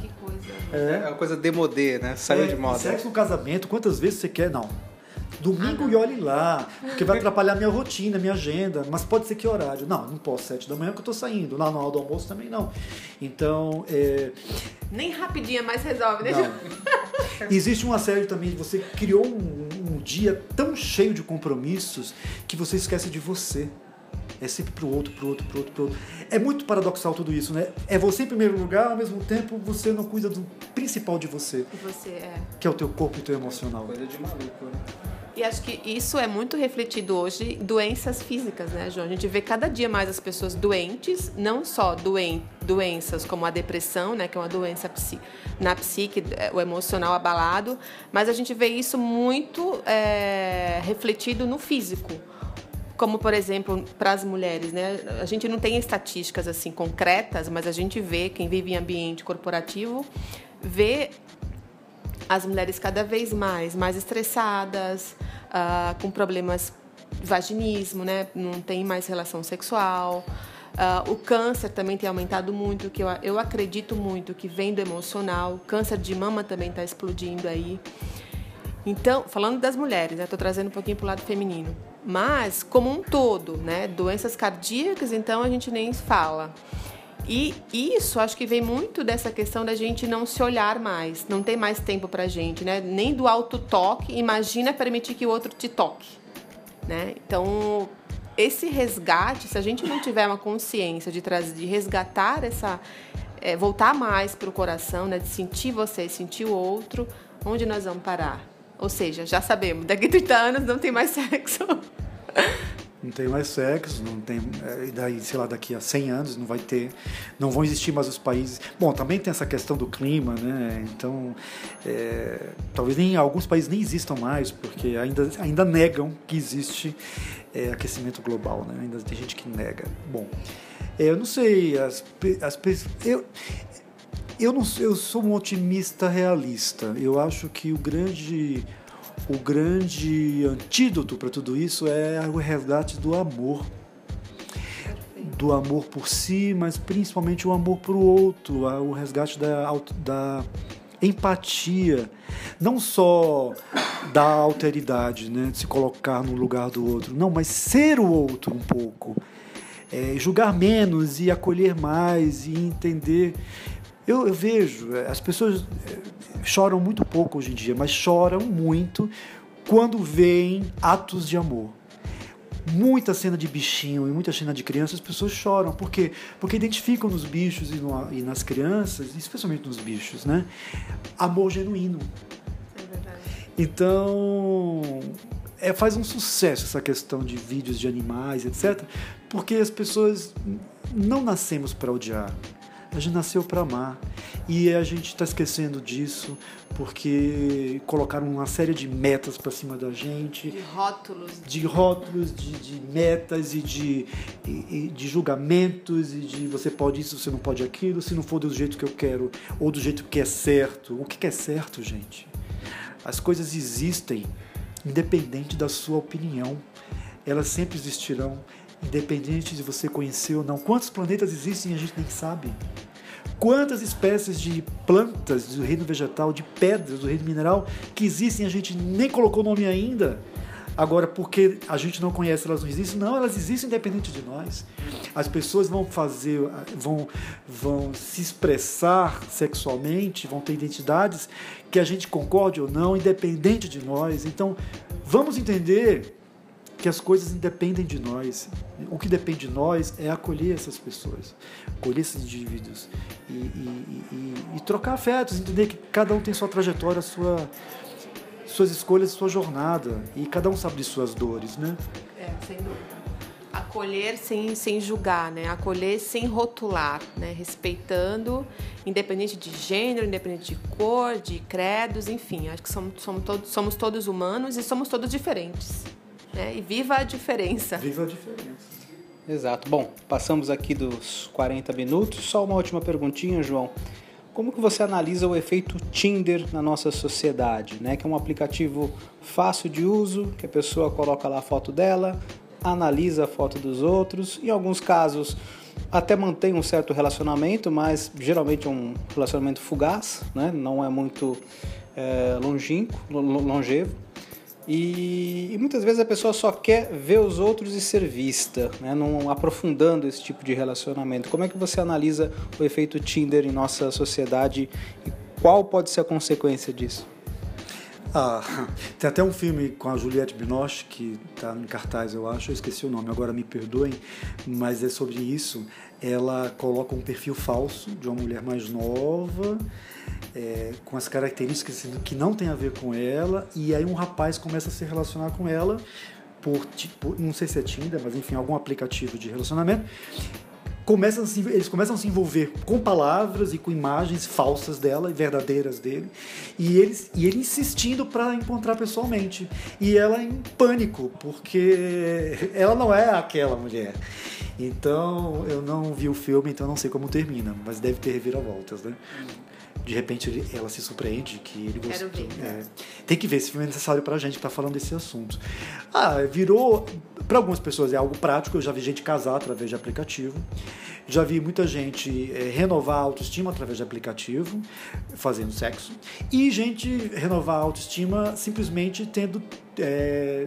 É. é uma coisa demodê, né? Saiu é, de moda. Sexo no casamento, quantas vezes você quer? Não. Domingo ah, e olhe lá, porque vai atrapalhar minha rotina, minha agenda. Mas pode ser que horário? Não, não posso, sete da manhã que eu tô saindo. Lá no hora do almoço também não. Então. É... Nem rapidinho mais resolve, né? Não. <laughs> Existe uma série também, você criou um, um dia tão cheio de compromissos que você esquece de você. É sempre pro outro, pro outro, pro outro, pro outro. É muito paradoxal tudo isso, né? É você em primeiro lugar, ao mesmo tempo você não cuida do principal de você. Você é. Que é o teu corpo e o teu emocional. Coisa de maluco, né? E acho que isso é muito refletido hoje doenças físicas, né, João? A gente vê cada dia mais as pessoas doentes, não só doen doenças como a depressão, né, que é uma doença psi na psique, é, o emocional abalado, mas a gente vê isso muito é, refletido no físico como por exemplo para as mulheres, né? A gente não tem estatísticas assim concretas, mas a gente vê quem vive em ambiente corporativo vê as mulheres cada vez mais mais estressadas, uh, com problemas de vaginismo, né? Não tem mais relação sexual. Uh, o câncer também tem aumentado muito, que eu, eu acredito muito que vem do emocional. O câncer de mama também está explodindo aí. Então, falando das mulheres, estou né? trazendo um pouquinho para o lado feminino. Mas, como um todo, né? Doenças cardíacas, então a gente nem fala. E isso acho que vem muito dessa questão da gente não se olhar mais, não tem mais tempo pra gente, né? Nem do auto-toque, imagina permitir que o outro te toque, né? Então, esse resgate, se a gente não tiver uma consciência de trazer, de resgatar essa, é, voltar mais para o coração, né? De sentir você, sentir o outro, onde nós vamos parar? Ou seja, já sabemos, daqui a 30 anos não tem mais <laughs> sexo. Não tem mais sexo, não tem, é, daí, sei lá, daqui a 100 anos não vai ter, não vão existir mais os países. Bom, também tem essa questão do clima, né? Então, é, talvez nem alguns países nem existam mais, porque ainda, ainda negam que existe é, aquecimento global, né? Ainda tem gente que nega. Bom, é, eu não sei, as, as eu eu não eu sou um otimista realista. Eu acho que o grande o grande antídoto para tudo isso é o resgate do amor. Do amor por si, mas principalmente o amor para o outro, o resgate da, da empatia, não só da alteridade, né, de se colocar no lugar do outro, não, mas ser o outro um pouco, é, julgar menos e acolher mais e entender. Eu, eu vejo, é, as pessoas choram muito pouco hoje em dia, mas choram muito quando veem atos de amor. Muita cena de bichinho e muita cena de criança, as pessoas choram. Por quê? Porque identificam nos bichos e, no, e nas crianças, especialmente nos bichos, né? Amor genuíno. É verdade. Então, é, faz um sucesso essa questão de vídeos de animais, etc. Porque as pessoas não nascemos para odiar. A gente nasceu para amar. E a gente está esquecendo disso porque colocaram uma série de metas para cima da gente. De rótulos. De rótulos, de, de metas e de, e, de julgamentos e de você pode isso, você não pode aquilo, se não for do jeito que eu quero ou do jeito que é certo. O que é certo, gente? As coisas existem independente da sua opinião. Elas sempre existirão independente de você conhecer ou não. Quantos planetas existem a gente nem sabe. Quantas espécies de plantas do reino vegetal, de pedras do reino mineral que existem a gente nem colocou nome ainda. Agora, porque a gente não conhece, elas não existem? Não, elas existem independente de nós. As pessoas vão fazer, vão, vão se expressar sexualmente, vão ter identidades que a gente concorde ou não, independente de nós. Então, vamos entender que as coisas independem de nós. O que depende de nós é acolher essas pessoas, acolher esses indivíduos e, e, e, e trocar afetos, entender que cada um tem sua trajetória, sua, suas escolhas, sua jornada e cada um sabe de suas dores, né? É, sem dúvida. Acolher sem, sem julgar, né? Acolher sem rotular, né? Respeitando, independente de gênero, independente de cor, de credos, enfim. Acho que somos, somos, todos, somos todos humanos e somos todos diferentes. Né? E viva a diferença. Viva a diferença. Exato. Bom, passamos aqui dos 40 minutos. Só uma última perguntinha, João. Como que você analisa o efeito Tinder na nossa sociedade, né? Que é um aplicativo fácil de uso, que a pessoa coloca lá a foto dela, analisa a foto dos outros, em alguns casos até mantém um certo relacionamento, mas geralmente é um relacionamento fugaz, né? Não é muito é, longínquo, longevo. E, e, muitas vezes a pessoa só quer ver os outros e ser vista, né? não aprofundando esse tipo de relacionamento. Como é que você analisa o efeito Tinder em nossa sociedade e qual pode ser a consequência disso? Ah, tem até um filme com a Juliette Binoche que está em cartaz, eu acho, eu esqueci o nome, agora me perdoem, mas é sobre isso. Ela coloca um perfil falso de uma mulher mais nova é, com as características que não tem a ver com ela, e aí um rapaz começa a se relacionar com ela por, tipo, não sei se é Tinder, mas enfim, algum aplicativo de relacionamento. Começam se, eles começam a se envolver com palavras e com imagens falsas dela e verdadeiras dele, e, eles, e ele insistindo para encontrar pessoalmente. E ela em pânico, porque ela não é aquela mulher. Então, eu não vi o filme, então não sei como termina, mas deve ter reviravoltas, né? De repente ele, ela se surpreende que ele gostou. É, tem que ver, esse filme é necessário pra gente que tá falando desse assunto. Ah, virou. Para algumas pessoas é algo prático, eu já vi gente casar através de aplicativo. Já vi muita gente é, renovar a autoestima através de aplicativo, fazendo sexo. E gente renovar a autoestima simplesmente tendo é,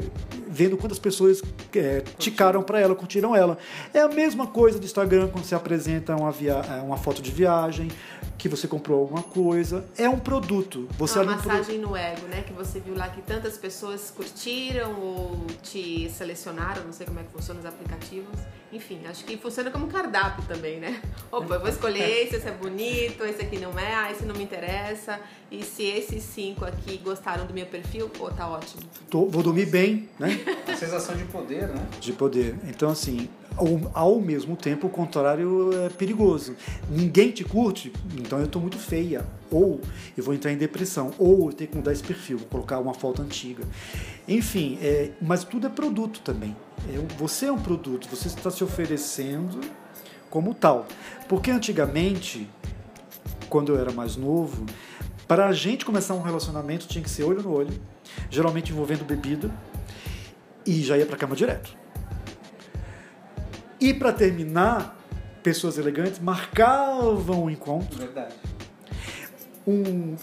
vendo quantas pessoas é, ticaram para ela, curtiram ela. É a mesma coisa do Instagram quando você apresenta uma, via uma foto de viagem, que você comprou alguma coisa. É um produto. Você uma massagem pro... no ego, né? Que você viu lá que tantas pessoas curtiram ou te selecionaram, não sei como é que funciona os aplicativos. enfim, acho que funciona como cardápio também, né? <laughs> Opa, eu vou escolher esse, esse é bonito, esse aqui não é, ah, esse não me interessa. E se esses cinco aqui gostaram do meu perfil, pô, tá ótimo. Tô, vou dormir bem, né? <laughs> A sensação de poder, né? De poder. Então, assim, ao, ao mesmo tempo, o contrário é perigoso. Ninguém te curte, então eu tô muito feia. Ou eu vou entrar em depressão. Ou eu tenho que mudar esse perfil, vou colocar uma foto antiga. Enfim, é, mas tudo é produto também. É, você é um produto, você está se oferecendo como tal. Porque antigamente, quando eu era mais novo, para a gente começar um relacionamento tinha que ser olho no olho, geralmente envolvendo bebida, e já ia para a cama direto. E para terminar, pessoas elegantes marcavam o encontro. Verdade. Um,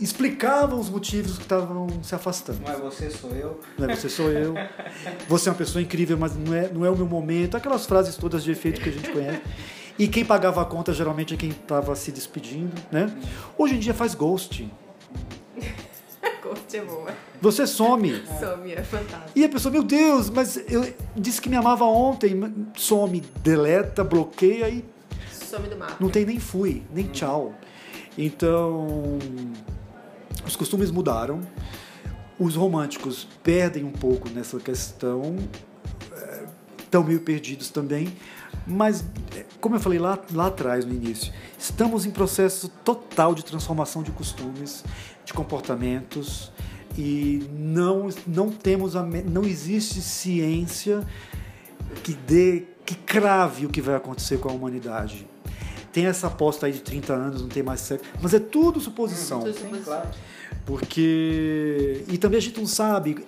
explicavam os motivos que estavam se afastando. Não é você, sou eu. Não é você, sou eu. Você é uma pessoa incrível, mas não é, não é o meu momento. Aquelas frases todas de efeito que a gente conhece. E quem pagava a conta geralmente é quem estava se despedindo, né? Hoje em dia faz ghosting. Ghost é boa. Você some. Some, é fantástico. E a pessoa, meu Deus, mas eu disse que me amava ontem. Some, deleta, bloqueia e Some do mapa. não tem nem fui, nem tchau. Então, os costumes mudaram. Os românticos perdem um pouco nessa questão, estão meio perdidos também. Mas, é, como eu falei lá, lá atrás, no início, estamos em processo total de transformação de costumes, de comportamentos, e não, não temos a, não existe ciência que dê que crave o que vai acontecer com a humanidade. Tem essa aposta aí de 30 anos, não tem mais sexo, mas é tudo suposição. Tudo suposição. Porque. E também a gente não sabe.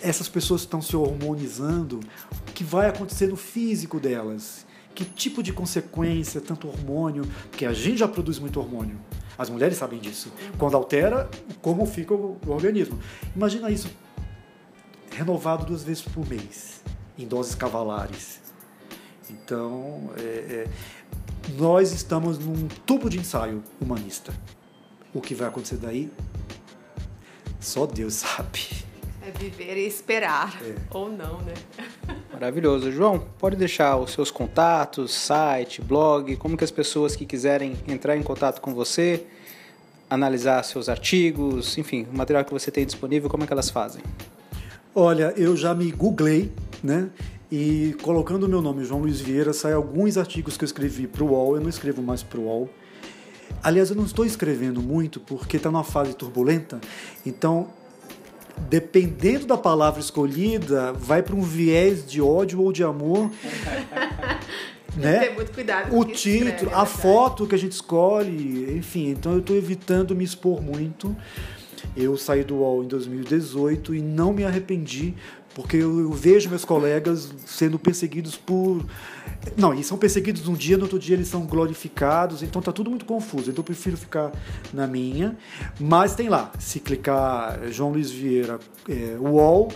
Essas pessoas estão se hormonizando, o que vai acontecer no físico delas? Que tipo de consequência, tanto hormônio, porque a gente já produz muito hormônio. As mulheres sabem disso. Quando altera, como fica o, o organismo. Imagina isso renovado duas vezes por mês, em doses cavalares. Então, é, é, nós estamos num tubo de ensaio humanista. O que vai acontecer daí, só Deus sabe. É viver e esperar. É. Ou não, né? Maravilhoso. João, pode deixar os seus contatos, site, blog, como que as pessoas que quiserem entrar em contato com você, analisar seus artigos, enfim, o material que você tem disponível, como é que elas fazem? Olha, eu já me googlei, né? E colocando o meu nome, João Luiz Vieira, sai alguns artigos que eu escrevi para o UOL. Eu não escrevo mais para o UOL. Aliás, eu não estou escrevendo muito porque está numa fase turbulenta. Então, dependendo da palavra escolhida, vai para um viés de ódio ou de amor. <laughs> né? Ter muito cuidado com o o que escreve, título, é a foto que a gente escolhe, enfim, então eu estou evitando me expor muito. Eu saí do UOL em 2018 e não me arrependi, porque eu, eu vejo meus colegas sendo perseguidos por. Não, e são perseguidos um dia, no outro dia eles são glorificados, então tá tudo muito confuso. Então eu prefiro ficar na minha. Mas tem lá, se clicar João Luiz Vieira, é, UOL,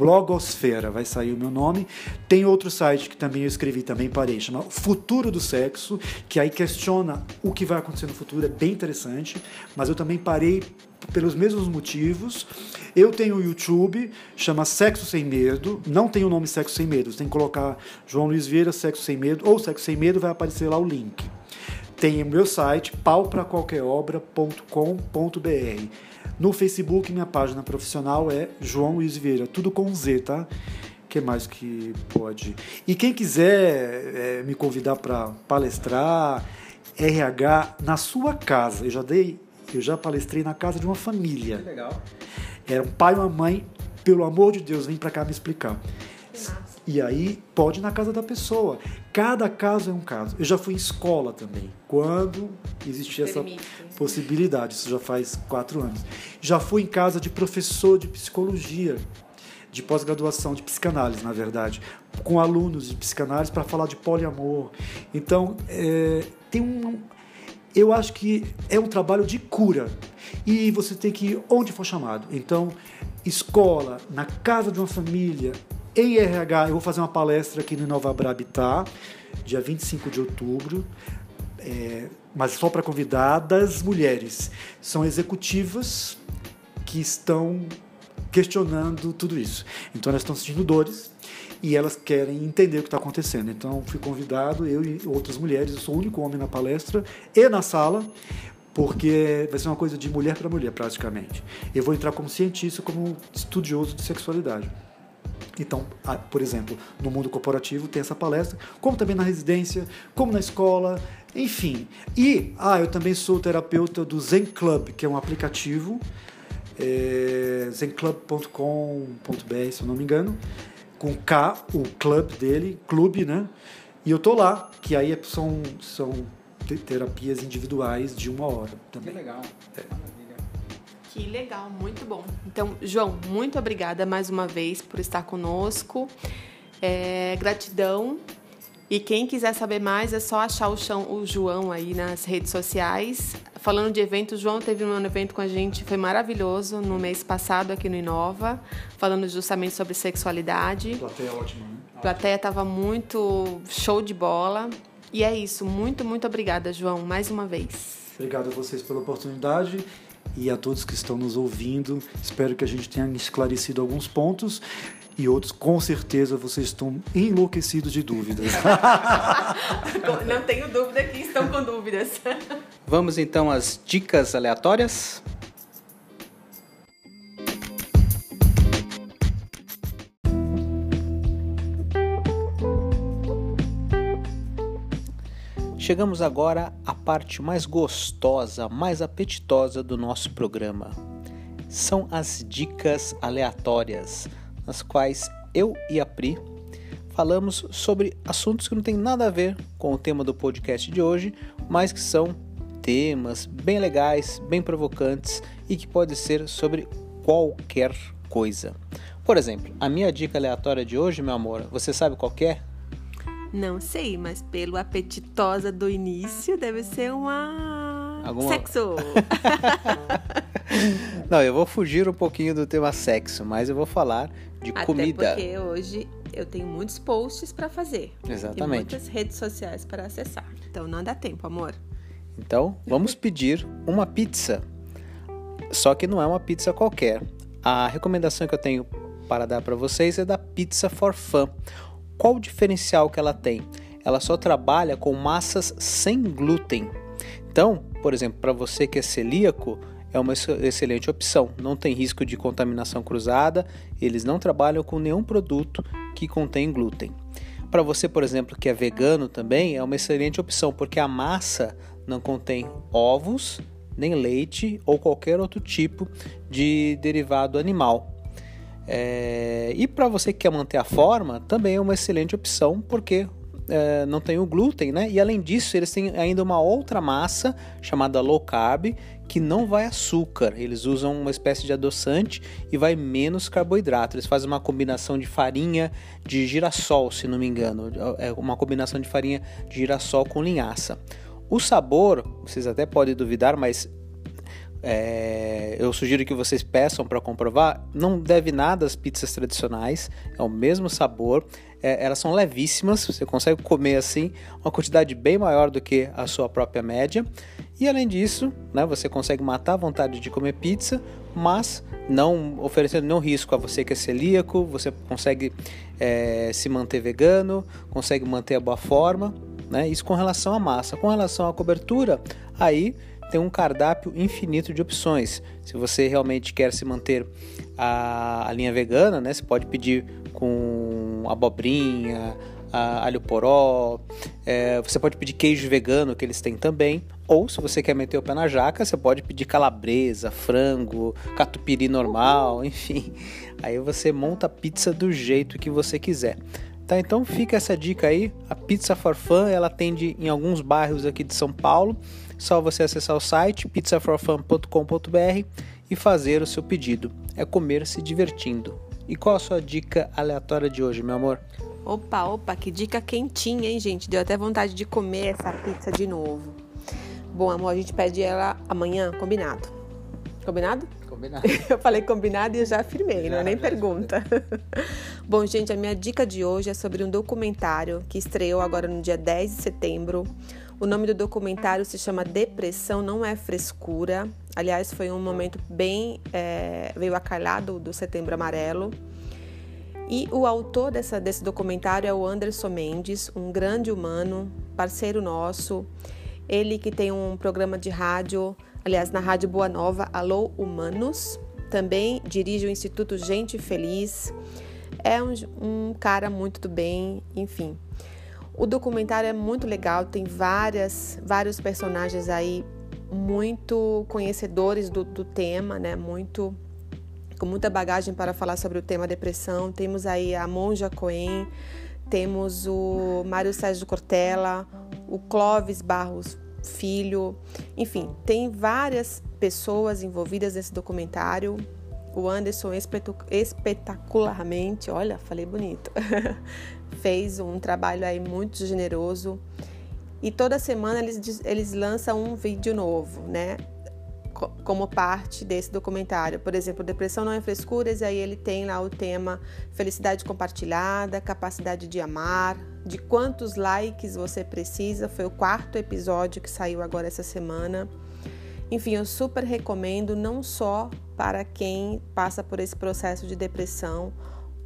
Blogosfera, vai sair o meu nome. Tem outro site que também eu escrevi, também parei, chama Futuro do Sexo, que aí questiona o que vai acontecer no futuro, é bem interessante, mas eu também parei pelos mesmos motivos. Eu tenho o YouTube, chama Sexo Sem Medo, não tem o nome Sexo Sem Medo, você tem que colocar João Luiz Vieira Sexo Sem Medo ou Sexo Sem Medo, vai aparecer lá o link. Tem o meu site, paupraqualquerobra.com.br. No Facebook, minha página profissional é João Luiz Vieira, tudo com Z, tá? que mais que pode? E quem quiser é, me convidar para palestrar, RH na sua casa, eu já dei, eu já palestrei na casa de uma família. legal. Era um pai e uma mãe, pelo amor de Deus, vem para cá me explicar. Que massa. E aí pode ir na casa da pessoa. Cada caso é um caso. Eu já fui em escola também, quando existia essa Permite. possibilidade. Isso já faz quatro anos. Já fui em casa de professor de psicologia, de pós-graduação, de psicanálise, na verdade, com alunos de psicanálise para falar de poliamor. Então, é, tem um. Eu acho que é um trabalho de cura. E você tem que ir onde for chamado. Então, escola, na casa de uma família, em RH, eu vou fazer uma palestra aqui no Nova Bra Habitat, dia 25 de outubro, é, mas só para convidadas mulheres. São executivas que estão questionando tudo isso. Então elas estão sentindo dores e elas querem entender o que está acontecendo. Então, fui convidado, eu e outras mulheres, eu sou o único homem na palestra e na sala, porque vai ser uma coisa de mulher para mulher, praticamente. Eu vou entrar como cientista, como estudioso de sexualidade. Então, por exemplo, no mundo corporativo tem essa palestra, como também na residência, como na escola, enfim. E, ah, eu também sou terapeuta do Zen Club, que é um aplicativo, é, zenclub.com.br, se eu não me engano, com K, o club dele, clube, né? E eu tô lá, que aí é, são, são terapias individuais de uma hora também. Que legal. É. Que legal, muito bom. Então, João, muito obrigada mais uma vez por estar conosco. É, gratidão. E quem quiser saber mais é só achar o, chão, o João aí nas redes sociais. Falando de evento, o João teve um evento com a gente, foi maravilhoso, no mês passado aqui no Inova, falando justamente sobre sexualidade. Plateia ótima, né? A plateia estava muito show de bola. E é isso. Muito, muito obrigada, João, mais uma vez. Obrigado a vocês pela oportunidade e a todos que estão nos ouvindo. Espero que a gente tenha esclarecido alguns pontos e outros, com certeza, vocês estão enlouquecidos de dúvidas. <laughs> Não tenho dúvida que estão com dúvidas. Vamos então às dicas aleatórias. Chegamos agora à parte mais gostosa, mais apetitosa do nosso programa. São as dicas aleatórias, nas quais eu e a Pri falamos sobre assuntos que não têm nada a ver com o tema do podcast de hoje, mas que são temas bem legais, bem provocantes e que pode ser sobre qualquer coisa. Por exemplo, a minha dica aleatória de hoje, meu amor, você sabe qual é? Não sei, mas pelo apetitosa do início, deve ser uma. Alguma... Sexo! <laughs> Não, eu vou fugir um pouquinho do tema sexo, mas eu vou falar de Até comida. Porque hoje eu tenho muitos posts para fazer. Exatamente. E muitas redes sociais para acessar. Então não dá tempo, amor. Então, vamos pedir uma pizza. Só que não é uma pizza qualquer. A recomendação que eu tenho para dar para vocês é da Pizza for Fun qual o diferencial que ela tem? Ela só trabalha com massas sem glúten. Então, por exemplo, para você que é celíaco, é uma excelente opção. Não tem risco de contaminação cruzada, eles não trabalham com nenhum produto que contém glúten. Para você, por exemplo, que é vegano também, é uma excelente opção, porque a massa não contém ovos, nem leite ou qualquer outro tipo de derivado animal. É, e para você que quer manter a forma, também é uma excelente opção, porque é, não tem o glúten, né? E além disso, eles têm ainda uma outra massa chamada low carb, que não vai açúcar. Eles usam uma espécie de adoçante e vai menos carboidrato. Eles fazem uma combinação de farinha de girassol, se não me engano. É uma combinação de farinha de girassol com linhaça. O sabor, vocês até podem duvidar, mas é, eu sugiro que vocês peçam para comprovar. Não deve nada às pizzas tradicionais, é o mesmo sabor. É, elas são levíssimas, você consegue comer assim uma quantidade bem maior do que a sua própria média. E além disso, né, você consegue matar a vontade de comer pizza, mas não oferecendo nenhum risco a você que é celíaco. Você consegue é, se manter vegano, consegue manter a boa forma. Né? Isso com relação à massa. Com relação à cobertura, aí tem um cardápio infinito de opções. Se você realmente quer se manter a, a linha vegana, né, você pode pedir com abobrinha, a, alho poró, é, você pode pedir queijo vegano, que eles têm também. Ou se você quer meter o pé na jaca, você pode pedir calabresa, frango, catupiry normal, enfim. Aí você monta a pizza do jeito que você quiser. Tá, então fica essa dica aí. A Pizza for Fun, ela atende em alguns bairros aqui de São Paulo só você acessar o site pizzaforfun.com.br e fazer o seu pedido. É comer se divertindo. E qual a sua dica aleatória de hoje, meu amor? Opa, opa, que dica quentinha, hein, gente? Deu até vontade de comer essa pizza de novo. Bom, amor, a gente pede ela amanhã, combinado. Combinado? Combinado. <laughs> Eu falei combinado e eu já afirmei, já, não é nem pergunta. <laughs> Bom, gente, a minha dica de hoje é sobre um documentário que estreou agora no dia 10 de setembro o nome do documentário se chama Depressão Não É Frescura. Aliás, foi um momento bem. É, veio a calhar do, do Setembro Amarelo. E o autor dessa, desse documentário é o Anderson Mendes, um grande humano, parceiro nosso. Ele que tem um programa de rádio, aliás, na Rádio Boa Nova, Alô Humanos. Também dirige o Instituto Gente Feliz. É um, um cara muito do bem, enfim. O documentário é muito legal, tem várias, vários personagens aí muito conhecedores do, do tema, né? Muito com muita bagagem para falar sobre o tema depressão. Temos aí a Monja Coen, temos o Mário Sérgio Cortella, o Clóvis Barros Filho, enfim, tem várias pessoas envolvidas nesse documentário. O Anderson espetacularmente, olha, falei bonito, <laughs> fez um trabalho aí muito generoso. E toda semana eles, eles lançam um vídeo novo, né? como parte desse documentário. Por exemplo, Depressão não é frescuras, e aí ele tem lá o tema felicidade compartilhada, capacidade de amar, de quantos likes você precisa. Foi o quarto episódio que saiu agora essa semana. Enfim, eu super recomendo não só para quem passa por esse processo de depressão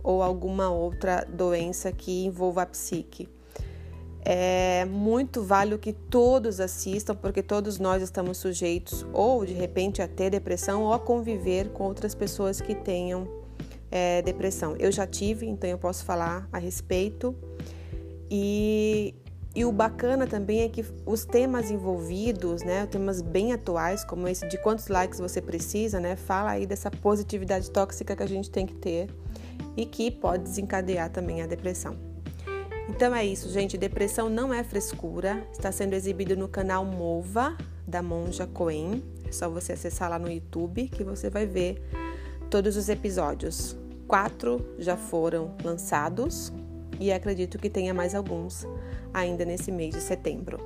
ou alguma outra doença que envolva a psique é muito válido que todos assistam, porque todos nós estamos sujeitos ou de repente a ter depressão ou a conviver com outras pessoas que tenham é, depressão. Eu já tive, então eu posso falar a respeito. E, e o bacana também é que os temas envolvidos, né, temas bem atuais, como esse de quantos likes você precisa, né, fala aí dessa positividade tóxica que a gente tem que ter e que pode desencadear também a depressão. Então é isso, gente. Depressão não é frescura. Está sendo exibido no canal Mova da Monja Coen. É só você acessar lá no YouTube que você vai ver todos os episódios. Quatro já foram lançados e acredito que tenha mais alguns ainda nesse mês de setembro.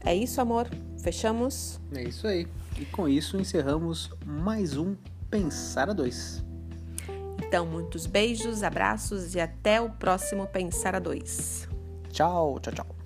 É isso, amor. Fechamos? É isso aí. E com isso encerramos mais um Pensar a Dois. Então, muitos beijos, abraços e até o próximo Pensar a Dois. Tchau, tchau, tchau.